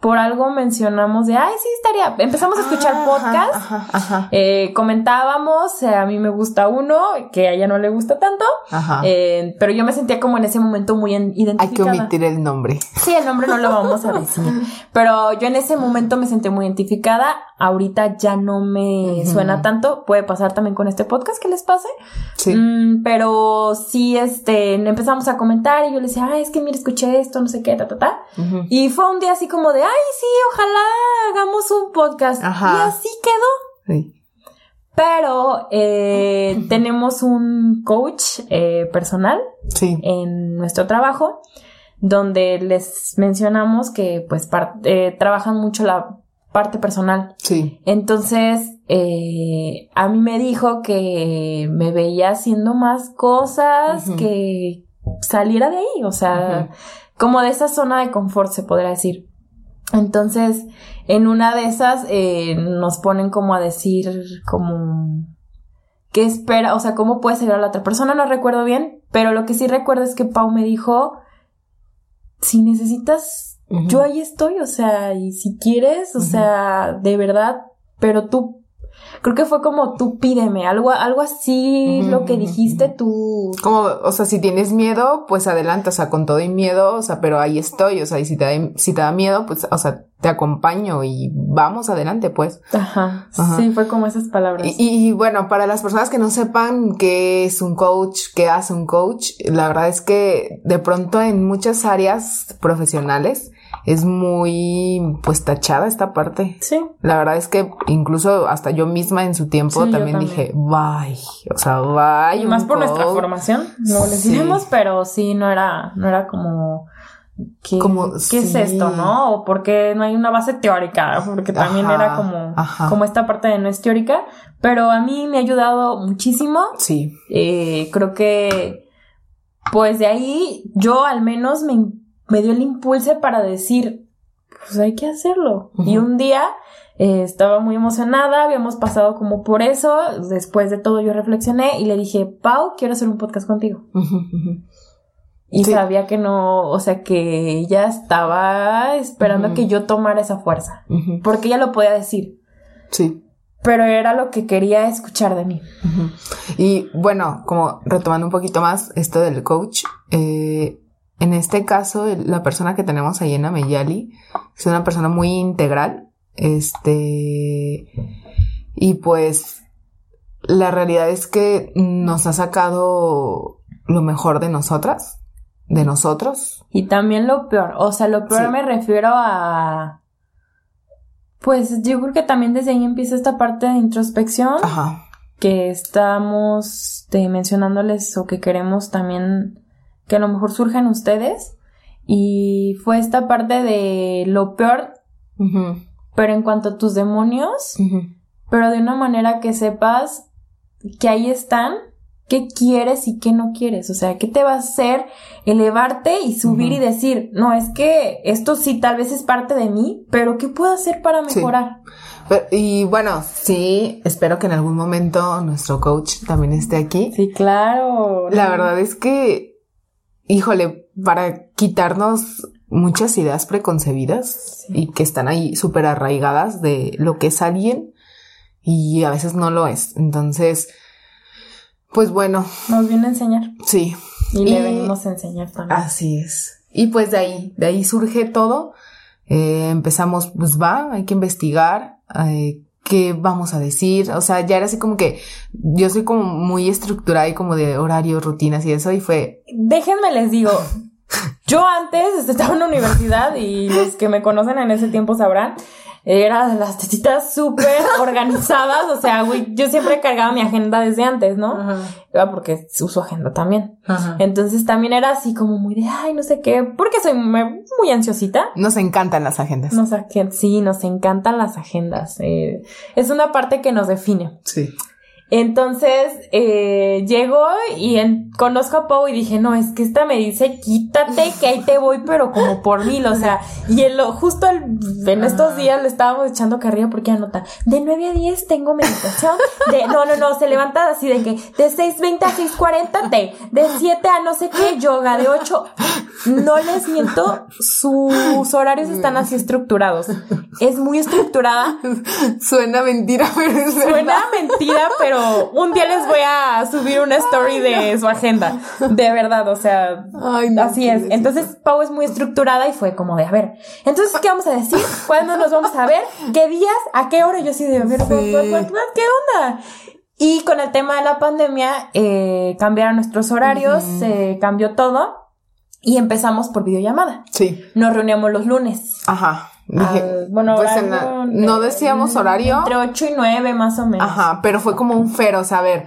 por algo mencionamos de, ay, sí, estaría, empezamos a escuchar Ah, podcast. Ajá, ajá, Eh, comentábamos, eh, a mí me gusta uno, que a ella no le gusta tanto, ajá. eh, pero yo me sentía como en ese momento muy en- Hay que identificada. omitir el nombre. Sí, el nombre no lo vamos a decir, pero yo en ese momento me sentí muy identificada, ahorita ya no me suena tanto, puede pasar también con este podcast que les pase, Sí. Mm, pero sí, este, empezamos a comentar y yo le decía, ay, es que mira, escuché esto, no sé qué, ta, ta, ta, y fue un día así como de, ay, sí, ojalá hagamos un podcast, Ajá. y así quedó. Sí. Pero eh, tenemos un coach eh, personal Sí. en nuestro trabajo donde les mencionamos que pues eh, trabajan mucho la parte personal. Sí. Entonces, eh, a mí me dijo que me veía haciendo más cosas, que saliera de ahí, o sea, como de esa zona de confort, se podría decir. Entonces, en una de esas eh, nos ponen como a decir como qué espera, o sea, cómo puede ser a la otra persona, no recuerdo bien, pero lo que sí recuerdo es que Pau me dijo, si necesitas, yo ahí estoy, o sea, y si quieres, o sea, de verdad, pero tú creo que fue como tú pídeme, algo, algo así, lo que dijiste tú. Como, o sea, si tienes miedo, pues adelante, o sea, con todo y miedo, o sea, pero ahí estoy, o sea, y si te da, si te da miedo, pues, o sea, te acompaño y vamos adelante, pues. Ajá. Sí, fue como esas palabras. Y, y, bueno, para las personas que no sepan qué es un coach, qué hace un coach, la verdad es que de pronto en muchas áreas profesionales, es muy pues tachada esta parte. Sí. La verdad es que incluso hasta yo misma en su tiempo también, dije, bye, o sea, bye. Y más por nuestra formación, no les diremos, pero sí, no era, no era como... ¿Qué, como, ¿qué es esto, no? O porque no hay una base teórica, porque también era como, como esta parte de no es teórica, pero a mí me ha ayudado muchísimo. Sí. Eh, creo que, pues de ahí, yo al menos me me dio el impulso para decir, pues hay que hacerlo. Y un día eh, estaba muy emocionada, habíamos pasado como por eso, después de todo yo reflexioné y le dije, Pau, quiero hacer un podcast contigo. Y sabía que no, o sea, que ella estaba esperando que yo tomara esa fuerza, porque ella lo podía decir. Sí. Pero era lo que quería escuchar de mí. Y bueno, como retomando un poquito más esto del coach, eh, en este caso, la persona que tenemos ahí en Ameyali es una persona muy integral. Este. Y pues. La realidad es que nos ha sacado lo mejor de nosotras, de nosotros. Y también lo peor. O sea, lo peor me refiero a. Pues yo creo que también desde ahí empieza esta parte de introspección. Ajá. Que estamos mencionándoles o que queremos también que a lo mejor surgen ustedes. Y fue esta parte de lo peor, pero en cuanto a tus demonios, pero de una manera que sepas que ahí están, qué quieres y qué no quieres. O sea, qué te va a hacer elevarte y subir y decir, no, es que esto sí tal vez es parte de mí, pero ¿qué puedo hacer para mejorar? y bueno, sí, espero que en algún momento nuestro coach también esté aquí. Sí, claro. La verdad es que híjole, para quitarnos muchas ideas preconcebidas y que están ahí súper arraigadas de lo que es alguien y a veces no lo es. Entonces, pues bueno. Nos viene a enseñar. Sí. Y, le venimos a enseñar también. Así es. Y pues de ahí, de ahí surge todo. Eh, empezamos, pues va, hay que investigar. Eh, qué vamos a decir, o sea, ya era así como que yo soy como muy estructurada y como de horarios, rutinas y eso y fue... Déjenme les digo, yo antes estaba en la universidad y los que me conocen en ese tiempo sabrán, era de las tetitas súper organizadas, o sea, güey, yo siempre cargaba mi agenda desde antes, ¿no? Ajá. Porque uso agenda también. Ajá. Entonces también era así como muy de, ay, no sé qué, porque soy muy, ansiosita. Nos encantan las agendas. Nos, sí, nos encantan las agendas. Eh, es una parte que nos define. Sí. Entonces eh, llego y conozco a Pau y dije, no, es que esta me dice, quítate que ahí te voy, pero como por mil, o sea, y en lo, justo en estos días le estábamos echando carrilla porque anota, de 9 a 10 tengo meditación, de, no, no, no, se levanta así de que de 6.20 a 6.40 te, de 7 a no sé qué yoga, de 8, no les miento, sus horarios están así estructurados, es muy estructurada. Suena mentira, pero es Suena mentira, pero un día les voy a subir una story de su agenda. De verdad, o sea, así es. Entonces, Pau es muy estructurada y fue como de, a ver, entonces, ¿qué vamos a decir? ¿Cuándo nos vamos a ver? ¿Qué días? ¿A qué hora? Yo así de, a ver, ¿qué onda? Y con el tema de la pandemia, eh, cambiaron nuestros horarios, se cambió todo y empezamos por videollamada. Sí. Nos reuníamos los lunes. Ajá. Dije, bueno, pues, horario en la- de- no decíamos horario. Entre 8 y 9 más o menos. Ajá, pero fue como un fero, o sea, a ver,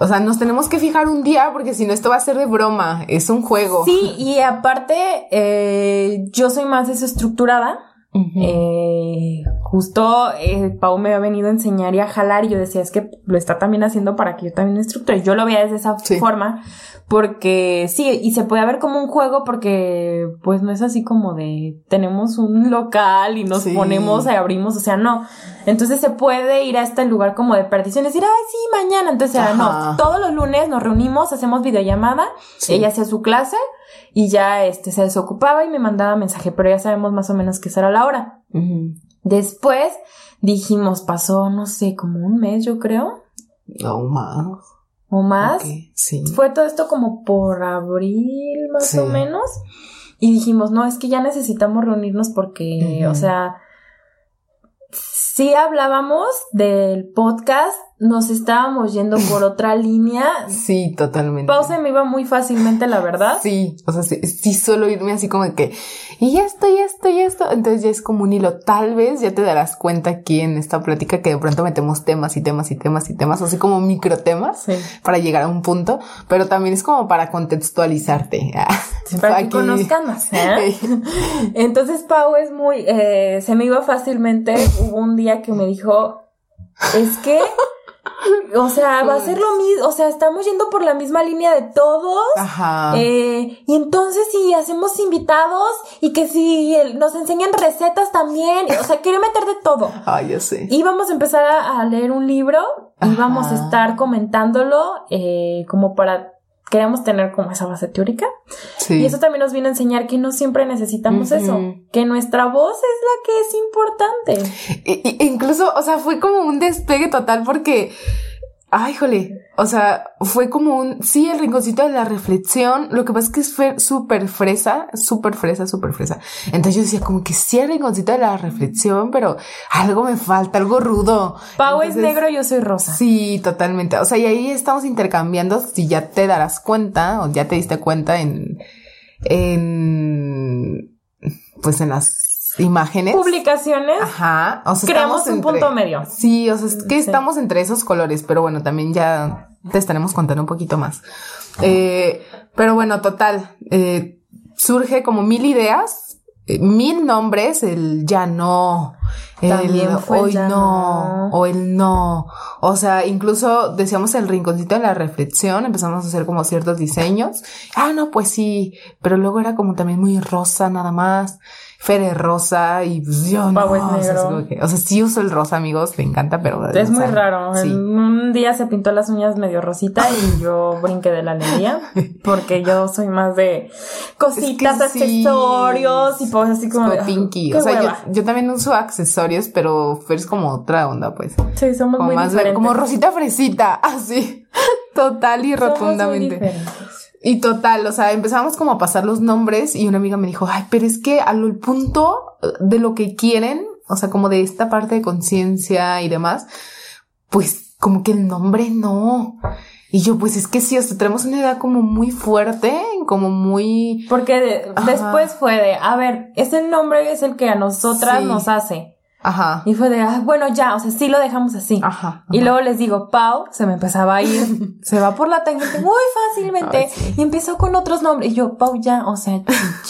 o sea, nos tenemos que fijar un día porque si no esto va a ser de broma, es un juego. Sí, y aparte, eh, yo soy más desestructurada. Eh, justo eh, Pau me había venido a enseñar y a jalar y yo decía, es que lo está también haciendo para que yo también me estructure. Yo lo veía desde esa Sí. forma porque sí, y se puede ver como un juego porque pues no es así como de tenemos un local y nos Sí. ponemos y abrimos, o sea, no. Entonces se puede ir a este lugar como de perdición y decir, ay, sí, mañana. Entonces era, Ajá. no, todos los lunes nos reunimos, hacemos videollamada, Sí. ella hacía su clase y ya este se desocupaba y me mandaba mensaje, pero ya sabemos más o menos que esa era la hora. Después dijimos, pasó, no sé, como un mes, yo creo, No más. o más. Sí. Fue todo esto como por abril, más Sí. o menos. Y dijimos, no, es que ya necesitamos reunirnos porque, o sea, sí hablábamos del podcast, nos estábamos yendo por otra línea. Sí, totalmente. Pausa me iba muy fácilmente, la verdad. Sí, o sea, sí, sí solo irme así como que, y esto, y esto, y esto. Entonces ya es como un hilo. Tal vez ya te darás cuenta aquí en esta plática que de pronto metemos temas y temas y temas y temas, así como micro temas Sí. para llegar a un punto, pero también es como para contextualizarte. Para que conozcan más. ¿eh? Entonces Pau es muy, eh, se me iba fácilmente. Hubo un día que me dijo, es que, o sea, va a ser lo mismo, o sea, estamos yendo por la misma línea de todos. Ajá. Eh, y entonces si hacemos invitados y que si el- nos enseñan recetas también, o sea, quiere meter de todo. Ay, yo sé. Y vamos a empezar a, a leer un libro y Ajá. vamos a estar comentándolo eh, como para, queremos tener como esa base teórica. Sí. Y eso también nos viene a enseñar que no siempre necesitamos eso, que nuestra voz es la que es importante. Y- incluso, o sea, fue como un despegue total porque, ay, jole, o sea, fue como un, sí, el rinconcito de la reflexión, lo que pasa es que fue súper fresa, súper fresa, súper fresa. Entonces yo decía como que sí, el rinconcito de la reflexión, pero algo me falta, algo rudo. Pau es negro, yo soy rosa. Sí, totalmente. O sea, y ahí estamos intercambiando, si ya te darás cuenta o ya te diste cuenta en, en, pues en las imágenes. Publicaciones, Ajá, o sea, creamos un punto medio. Sí, o sea, es que Sí. estamos entre esos colores, pero bueno, también ya te estaremos contando un poquito más. Eh, pero bueno, total, eh, surge como mil ideas, eh, mil nombres, el ya no, el fue hoy ya no, no. o el no. O sea, incluso decíamos el rinconcito de la reflexión, empezamos a hacer como ciertos diseños. Ah, no, pues sí, pero luego era como también muy rosa nada más. Fere rosa y pues yo no. Pau es o sea, es negro. como que- o sea, sí uso el rosa, amigos, me encanta, pero Es muy raro. Sí. Un día se pintó las uñas medio rosita y yo brinqué de la alegría porque yo soy más de cositas, Es que sí. accesorios y pues así como, Como de, pinky. O sea, yo, también uso accesorios, pero es como otra onda, pues. Sí, somos Como muy más de- diferentes. como rosita fresita, así. Total y Somos muy rotundamente. diferentes. Y total, o sea, empezamos como a pasar los nombres y una amiga me dijo, ay, pero es que al punto de lo que quieren, o sea, como de esta parte de conciencia y demás, pues como que el nombre no. Y yo, pues es que sí, o sea, tenemos una idea como muy fuerte, como muy... Porque de- después fue de, a ver, ese nombre es el que a nosotras Sí. nos hace. Ajá. Y fue de, ah, bueno, ya, o sea, sí lo dejamos así. Ajá. Y luego les digo, Pau, se me empezaba a ir, se va por la tangente muy fácilmente Ay, sí. y empezó con otros nombres. Y yo, Pau, ya, o sea,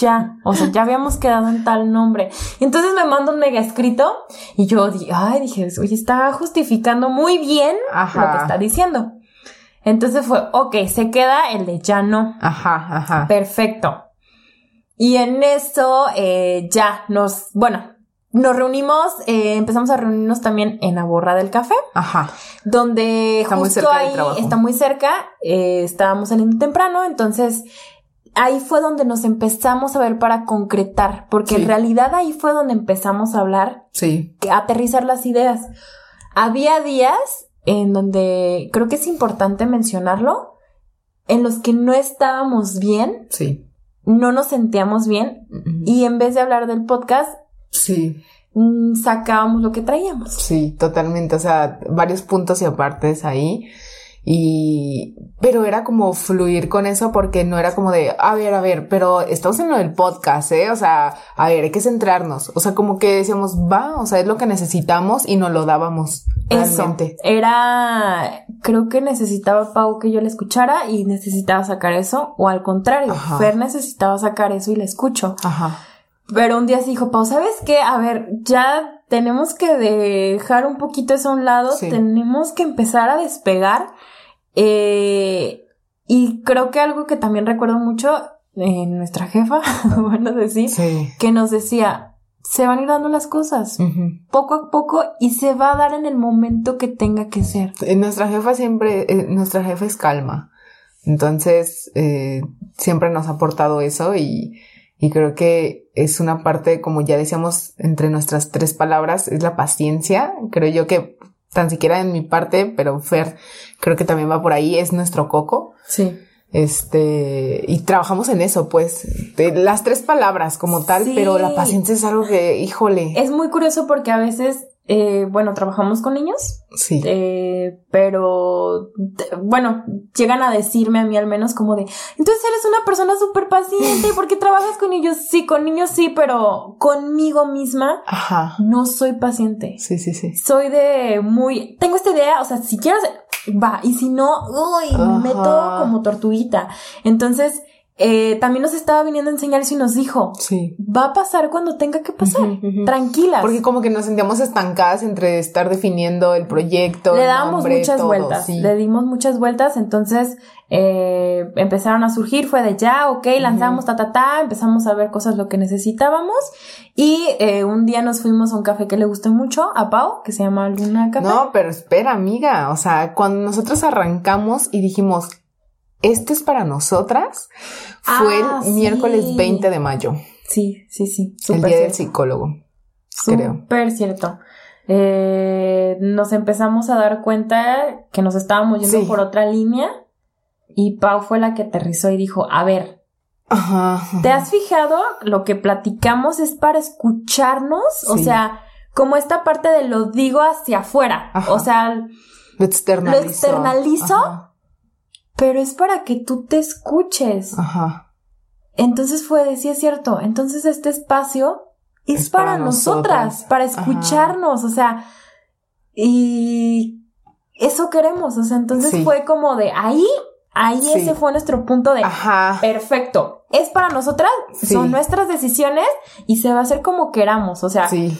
ya, o sea, ya habíamos quedado en tal nombre. Y entonces me manda un mega escrito y yo dije, ay, dije, oye, está justificando muy bien Ajá. lo que está diciendo. Entonces fue, ok, se queda el de ya no. Ajá, ajá. Perfecto. Y en eso eh, ya nos, bueno, nos reunimos, eh, empezamos a reunirnos también en la borra del café, Ajá. donde Está muy cerca del ahí trabajo. está muy cerca, eh, estábamos saliendo temprano, entonces ahí fue donde nos empezamos a ver para concretar, porque Sí. en realidad ahí fue donde empezamos a hablar, Sí. a aterrizar las ideas. Había días en donde creo que es importante mencionarlo, en los que no estábamos bien, Sí. no nos sentíamos bien y en vez de hablar del podcast, Sí. mm, sacábamos lo que traíamos. Sí, totalmente. O sea, varios puntos y apartes ahí. Y, pero era como fluir con eso porque no era como de, a ver, a ver, pero estamos en lo del podcast, ¿eh? O sea, a ver, hay que centrarnos. O sea, como que decíamos, va, o sea, es lo que necesitamos y nos lo dábamos. Realmente. Eso. Era, creo que necesitaba Pau que yo le escuchara y necesitaba sacar eso, o al contrario, Fer necesitaba sacar eso y le escucho. Ajá. Pero un día se dijo, Pau, ¿sabes qué? A ver, ya tenemos que dejar un poquito eso a un lado, tenemos que empezar a despegar eh, y creo que algo que también recuerdo mucho en nuestra jefa, bueno decir, que nos decía, se van a ir dando las cosas poco a poco y se va a dar en el momento que tenga que ser. Eh, nuestra jefa siempre, eh, nuestra jefa es calma. Entonces, siempre nos ha aportado eso y, y creo que es una parte, como ya decíamos, entre nuestras tres palabras, es la paciencia. Creo yo que tan siquiera en mi parte, pero Fer creo que también va por ahí, es nuestro coco. Sí. Este, y trabajamos en eso, pues, de las tres palabras como tal, pero la paciencia es algo que, híjole. Es muy curioso porque a veces eh, bueno, trabajamos con niños. Sí. Eh, pero, bueno, llegan a decirme a mí al menos como de, entonces eres una persona súper paciente, ¿por qué trabajas con niños? Sí, con niños sí, pero conmigo misma Ajá. no soy paciente. Sí, sí, sí. Soy de muy, tengo esta idea, o sea, si quiero va, y si no, uy, me meto como tortuguita. Entonces, eh, también nos estaba viniendo a enseñar y nos dijo, sí. va a pasar cuando tenga que pasar, tranquilas. Porque como que nos sentíamos estancadas entre estar definiendo el proyecto. Le dábamos muchas vueltas, le dimos muchas vueltas, entonces eh, empezaron a surgir, fue de ya, ok, lanzamos, ta, ta, ta, empezamos a ver cosas lo que necesitábamos y eh, un día nos fuimos a un café que le gustó mucho, a Pau, que se llama Luna Café. No, pero espera, amiga, o sea, cuando nosotros arrancamos y dijimos, este es para nosotras, fue el ah, miércoles 20 de mayo. Sí, sí, sí. El día del psicólogo, creo. Súper cierto. Eh, nos empezamos a dar cuenta que nos estábamos yendo por otra línea y Pau fue la que aterrizó y dijo, a ver, ¿te has fijado? Lo que platicamos es para escucharnos, o sea, como esta parte de lo digo hacia afuera, o sea, lo externalizo. Lo externalizo pero es para que tú te escuches. Ajá. Entonces fue de, sí es cierto, entonces este espacio es, para, nosotras, para escucharnos, o sea, y eso queremos, o sea, entonces fue como de ahí, ahí ese fue nuestro punto de, Ajá. perfecto, es para nosotras, son nuestras decisiones y se va a hacer como queramos, o sea, sí.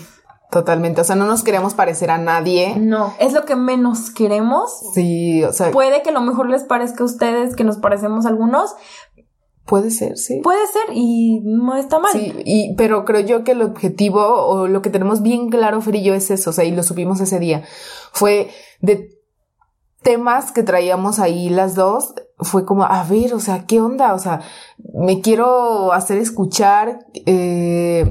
Totalmente, o sea, no nos queremos parecer a nadie. No, es lo que menos queremos. Sí, o sea. Puede que lo mejor les parezca a ustedes que nos parecemos algunos. Puede ser, sí. Puede ser y no está mal. Sí, y, pero creo yo que el objetivo o lo que tenemos bien claro, Fer y yo, es eso, o sea, y lo supimos ese día. Fue de temas que traíamos ahí las dos, fue como, a ver, o sea, ¿qué onda? O sea, me quiero hacer escuchar, eh,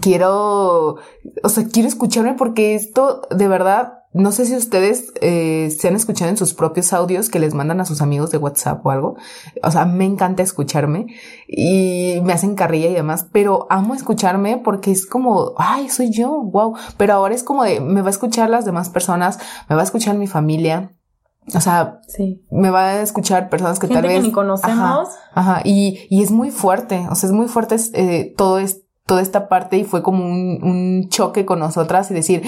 quiero, o sea, quiero escucharme porque esto de verdad, no sé si ustedes eh, se han escuchado en sus propios audios que les mandan a sus amigos de WhatsApp o algo. O sea, me encanta escucharme y me hacen carrilla y demás, pero amo escucharme porque es como, ay, soy yo, wow. Pero ahora es como de, me va a escuchar las demás personas, me va a escuchar mi familia, o sea, sí. me va a escuchar personas que tal vez ni conocemos. Ajá, y, y es muy fuerte. O sea, es muy fuerte eh, todo esto toda esta parte y fue como un, choque con nosotras y decir,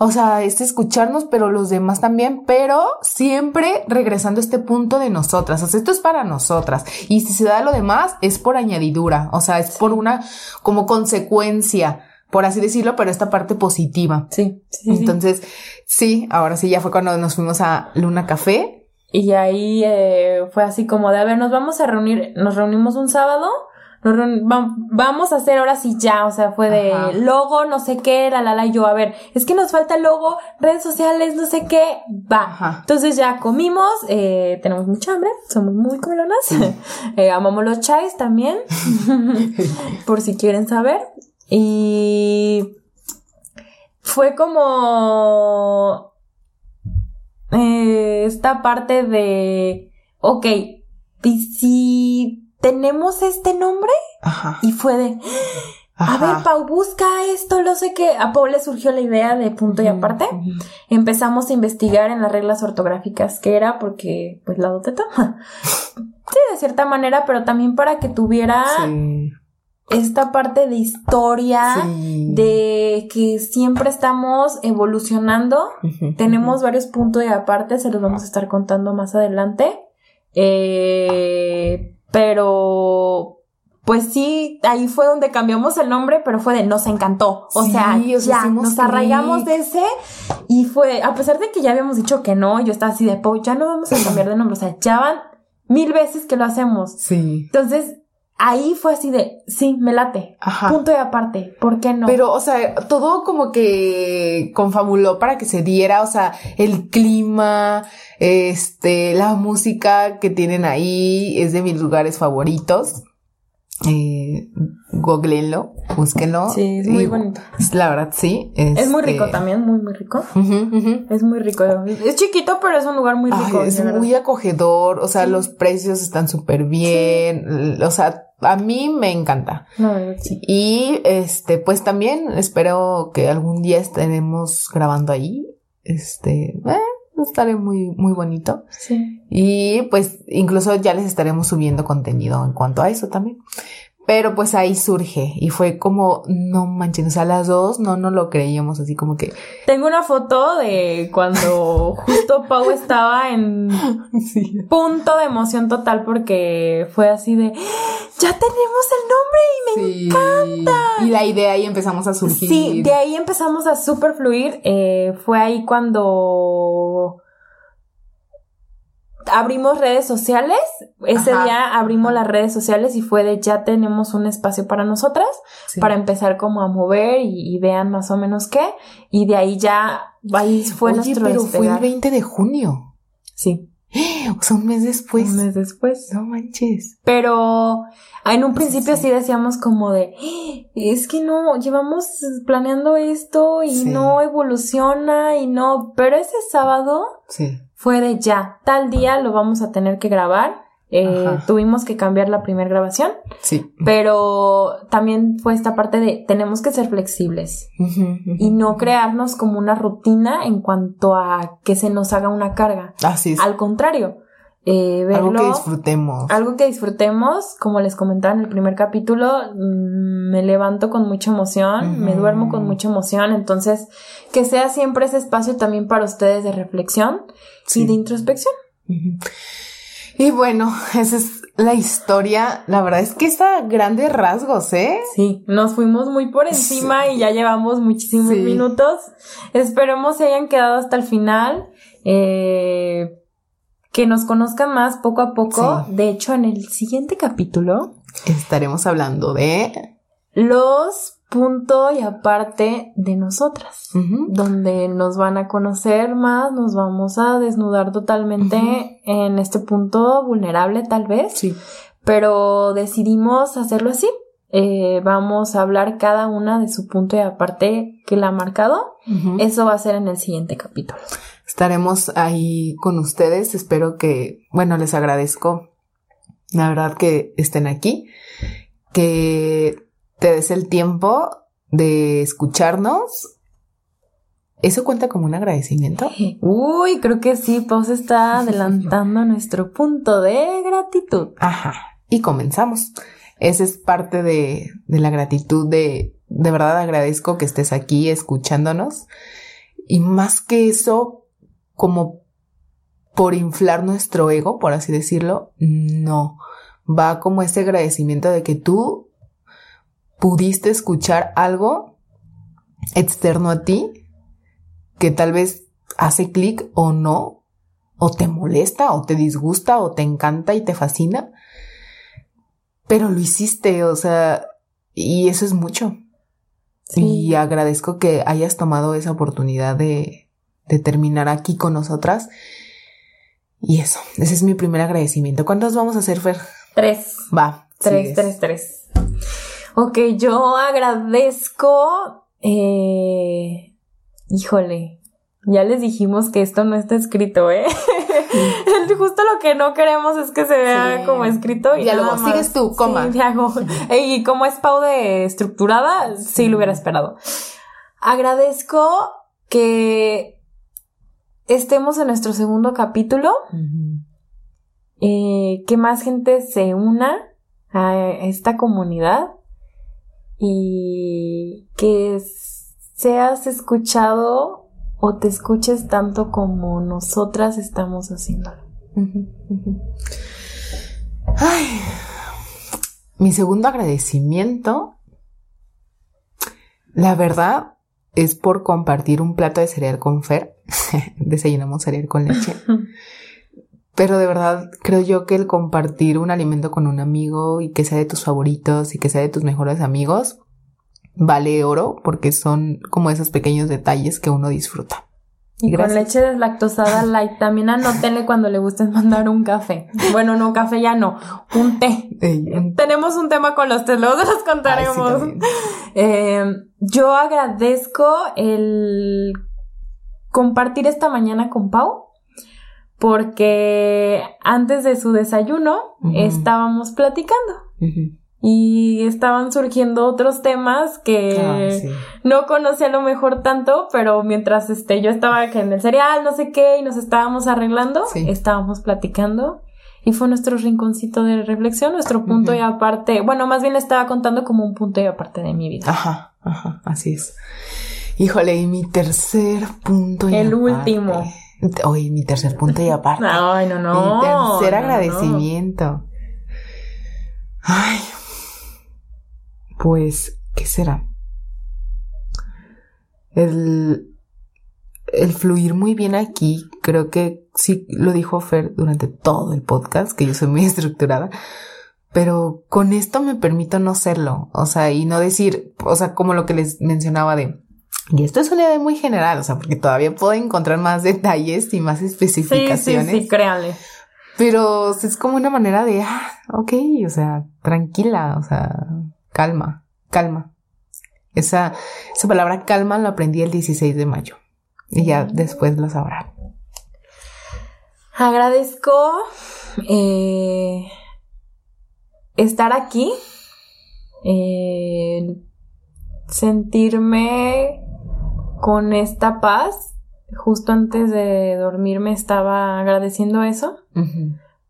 o sea, es escucharnos, pero los demás también, pero siempre regresando a este punto de nosotras. O sea, esto es para nosotras. Y si se da lo demás, es por añadidura. O sea, es por una como consecuencia, por así decirlo, pero esta parte positiva. Sí. Entonces, sí. ahora sí, ya fue cuando nos fuimos a Luna Café. Y ahí eh, fue así como de, a ver, nos vamos a reunir, nos reunimos un sábado vamos a hacer ahora sí ya, o sea, fue de logo, no sé qué, la la la, y yo, a ver, es que nos falta logo, redes sociales, no sé qué, va. Entonces ya comimos, eh, tenemos mucha hambre, somos muy comelonas, eh, amamos los chais también, por si quieren saber, y fue como eh, esta parte de, ok, y si tenemos este nombre. Ajá. Y fue de, a ver, Pau, busca esto, lo sé que a Pau le surgió la idea de punto y aparte. Empezamos a investigar en las reglas ortográficas que era porque, pues, la doteta. sí, de cierta manera, pero también para que tuviera esta parte de historia, de que siempre estamos evolucionando. Tenemos varios puntos y aparte, se los vamos a estar contando más adelante. Eh, pero pues sí, ahí fue donde cambiamos el nombre, pero fue de nos encantó. O sea, ya nos arraigamos de ese y fue, a pesar de que ya habíamos dicho que no, yo estaba así de, po, ya no vamos a cambiar de nombre. O sea, ya van mil veces que lo hacemos. Sí. Entonces, ahí fue así de, sí, me late. Ajá. Punto y aparte, ¿por qué no? Pero, o sea, todo como que confabuló para que se diera, o sea, el clima, este, la música que tienen ahí es de mis lugares favoritos eh, googleenlo, búsquenlo. Sí, es muy bonito. La verdad, sí. Es muy rico este, también, muy, muy rico. Es muy rico. Es chiquito, pero es un lugar muy rico. es muy acogedor, o sea, los precios están súper bien, o sea, a mí me encanta. Y este, pues también espero que algún día estaremos grabando ahí. Este, eh, estaré muy, muy bonito. Sí. Y pues incluso ya les estaremos subiendo contenido en cuanto a eso también. Pero pues ahí surge y fue como, no manches, o sea, las dos no no lo creíamos así como que... Tengo una foto de cuando justo Pau estaba en punto de emoción total porque fue así de, ya tenemos el nombre y me encanta. Y la idea ahí empezamos a surgir. Sí, de ahí empezamos a super fluir. Eh, fue ahí cuando abrimos redes sociales. Ese día abrimos las redes sociales y fue de ya tenemos un espacio para nosotras, para empezar como a mover y, vean más o menos qué. Y de ahí ya, ahí fue Oye, nuestro pero fue el 20 de junio. Sí. O sea, un mes después. Un mes después. No manches. Pero en un principio sí decíamos como de, es que no, llevamos planeando esto y no evoluciona y no, pero ese sábado sí fue de ya, tal día lo vamos a tener que grabar. Eh, tuvimos que cambiar la primera grabación. Sí. Pero también fue esta parte de tenemos que ser flexibles y no crearnos como una rutina en cuanto a que se nos haga una carga. Así es. Al contrario, eh, algo que disfrutemos. Algo que disfrutemos, como les comentaba en el primer capítulo, mm, me levanto con mucha emoción, me duermo con mucha emoción, entonces que sea siempre ese espacio también para ustedes de reflexión y de introspección. Y bueno, esa es la historia. La verdad es que está grandes rasgos, ¿eh? Sí, nos fuimos muy por encima y ya llevamos muchísimos minutos. Esperemos se hayan quedado hasta el final. Eh, que nos conozcan más poco a poco. De hecho, en el siguiente capítulo estaremos hablando de los punto y aparte de nosotras, donde nos van a conocer más, nos vamos a desnudar totalmente en este punto vulnerable tal vez, sí. pero decidimos hacerlo así. Eh, vamos a hablar cada una de su punto y aparte que la ha marcado. Eso va a ser en el siguiente capítulo. Estaremos ahí con ustedes. Espero que, bueno, les agradezco, la verdad, que estén aquí, que te des el tiempo de escucharnos. ¿Eso cuenta como un agradecimiento? Uy, creo que sí, Pau está adelantando nuestro punto de gratitud. Ajá, y comenzamos. Esa es parte de, de la gratitud de, de verdad agradezco que estés aquí escuchándonos. Y más que eso, como por inflar nuestro ego, por así decirlo, no. Va como ese agradecimiento de que tú pudiste escuchar algo externo a ti que tal vez hace clic o no, o te molesta, o te disgusta, o te encanta y te fascina, pero lo hiciste, o sea, y eso es mucho. Y agradezco que hayas tomado esa oportunidad de, de terminar aquí con nosotras. Y eso, ese es mi primer agradecimiento. ¿Cuántos vamos a hacer, Fer? Tres. Va. Tres, tres, tres. Ok, yo agradezco. Eh, híjole, ya les dijimos que esto no está escrito, ¿eh? justo lo que no queremos es que se vea como escrito. Y ya luego sigues tú, coma. y como es Pau de estructurada, sí lo hubiera esperado. Agradezco que estemos en nuestro segundo capítulo. Eh, que más gente se una a esta comunidad y que seas escuchado o te escuches tanto como nosotras estamos haciéndolo. Ay, mi segundo agradecimiento, la verdad, es por compartir un plato de cereal con Fer. Desayunamos cereal con leche. Pero de verdad creo yo que el compartir un alimento con un amigo y que sea de tus favoritos y que sea de tus mejores amigos vale oro porque son como esos pequeños detalles que uno disfruta. Y con leche deslactosada light también anótenle cuando le guste mandar un café. Bueno, no, café ya no, un té. Tenemos un tema con los tés, luego se los contaremos. Eh, yo agradezco el compartir esta mañana con Pau porque antes de su desayuno estábamos platicando. Y estaban surgiendo otros temas que ah, no conocía a lo mejor tanto, pero mientras este, yo estaba en el cereal, no sé qué, y nos estábamos arreglando, estábamos platicando. Y fue nuestro rinconcito de reflexión, nuestro punto y aparte. Bueno, más bien le estaba contando como un punto y aparte de mi vida. Ajá, ajá, así es. Híjole, y mi tercer punto y El último. Oye, mi tercer punto y aparte. Ay, no, no. Mi tercer agradecimiento. Ay. Pues, ¿qué será? El, el fluir muy bien aquí, creo que sí lo dijo Fer durante todo el podcast, que yo soy muy estructurada, pero con esto me permito no serlo, o sea, y no decir, o sea, como lo que les mencionaba de, y esto es una idea muy general, o sea, porque todavía puedo encontrar más detalles y más especificaciones. Sí, sí, sí, créanle. Pero es como una manera de, ah, ok, o sea, tranquila, o sea, calma, calma. Esa, esa palabra calma la aprendí el 16 de mayo y ya mm. después lo sabrán. Agradezco eh, estar aquí, eh, sentirme con esta paz. Justo antes de dormirme estaba agradeciendo eso,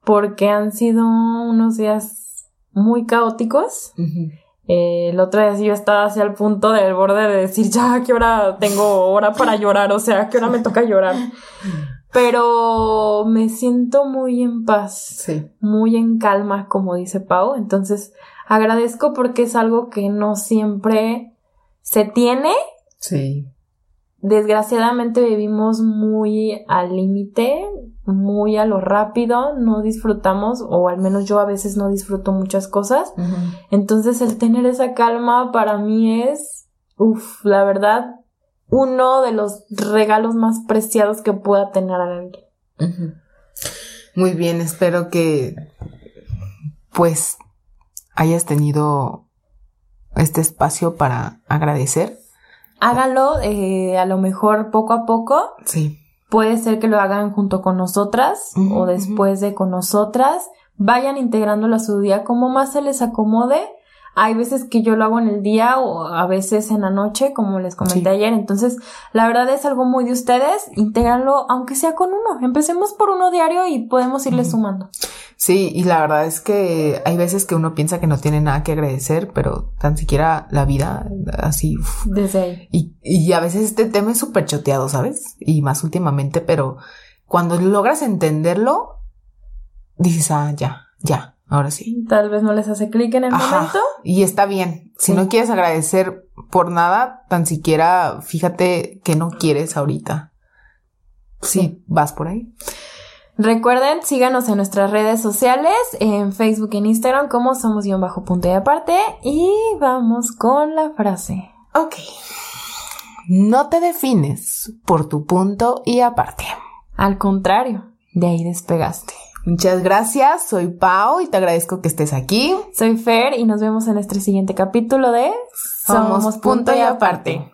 porque han sido unos días muy caóticos. El otro día yo estaba hacia el punto del borde de decir, ya, ¿qué hora tengo hora para llorar? O sea, ¿qué hora me toca llorar? Pero me siento muy en paz, muy en calma, como dice Pau. Entonces, agradezco porque es algo que no siempre se tiene. Sí desgraciadamente vivimos muy al límite, muy a lo rápido, no disfrutamos, o al menos yo a veces no disfruto muchas cosas. Entonces el tener esa calma para mí es, uff, la verdad, uno de los regalos más preciados que pueda tener a alguien. Muy bien, espero que pues hayas tenido este espacio para agradecer hágalo eh, a lo mejor poco a poco. Sí. Puede ser que lo hagan junto con nosotras o después de con nosotras. Vayan integrándolo a su día como más se les acomode. Hay veces que yo lo hago en el día o a veces en la noche, como les comenté ayer. Entonces, la verdad es algo muy de ustedes. Intégralo, aunque sea con uno. Empecemos por uno diario y podemos irle sumando. Sí, y la verdad es que hay veces que uno piensa que no tiene nada que agradecer, pero tan siquiera la vida, así. Desde ahí. Y, y a veces este tema es súper choteado, ¿sabes? Y más últimamente, pero cuando logras entenderlo, dices, ah, ya, ya, ahora sí. Tal vez no les hace clic en el momento. Y está bien. Si no quieres agradecer por nada, tan siquiera fíjate que no quieres ahorita. Sí, vas por ahí. Recuerden, síganos en nuestras redes sociales, en Facebook y en Instagram como somos guion bajo punto y aparte. Y vamos con la frase. Ok. No te defines por tu punto y aparte. Al contrario, de ahí despegaste. Muchas gracias, soy Pau y te agradezco que estés aquí. Soy Fer y nos vemos en este siguiente capítulo de Somos, punto, y aparte.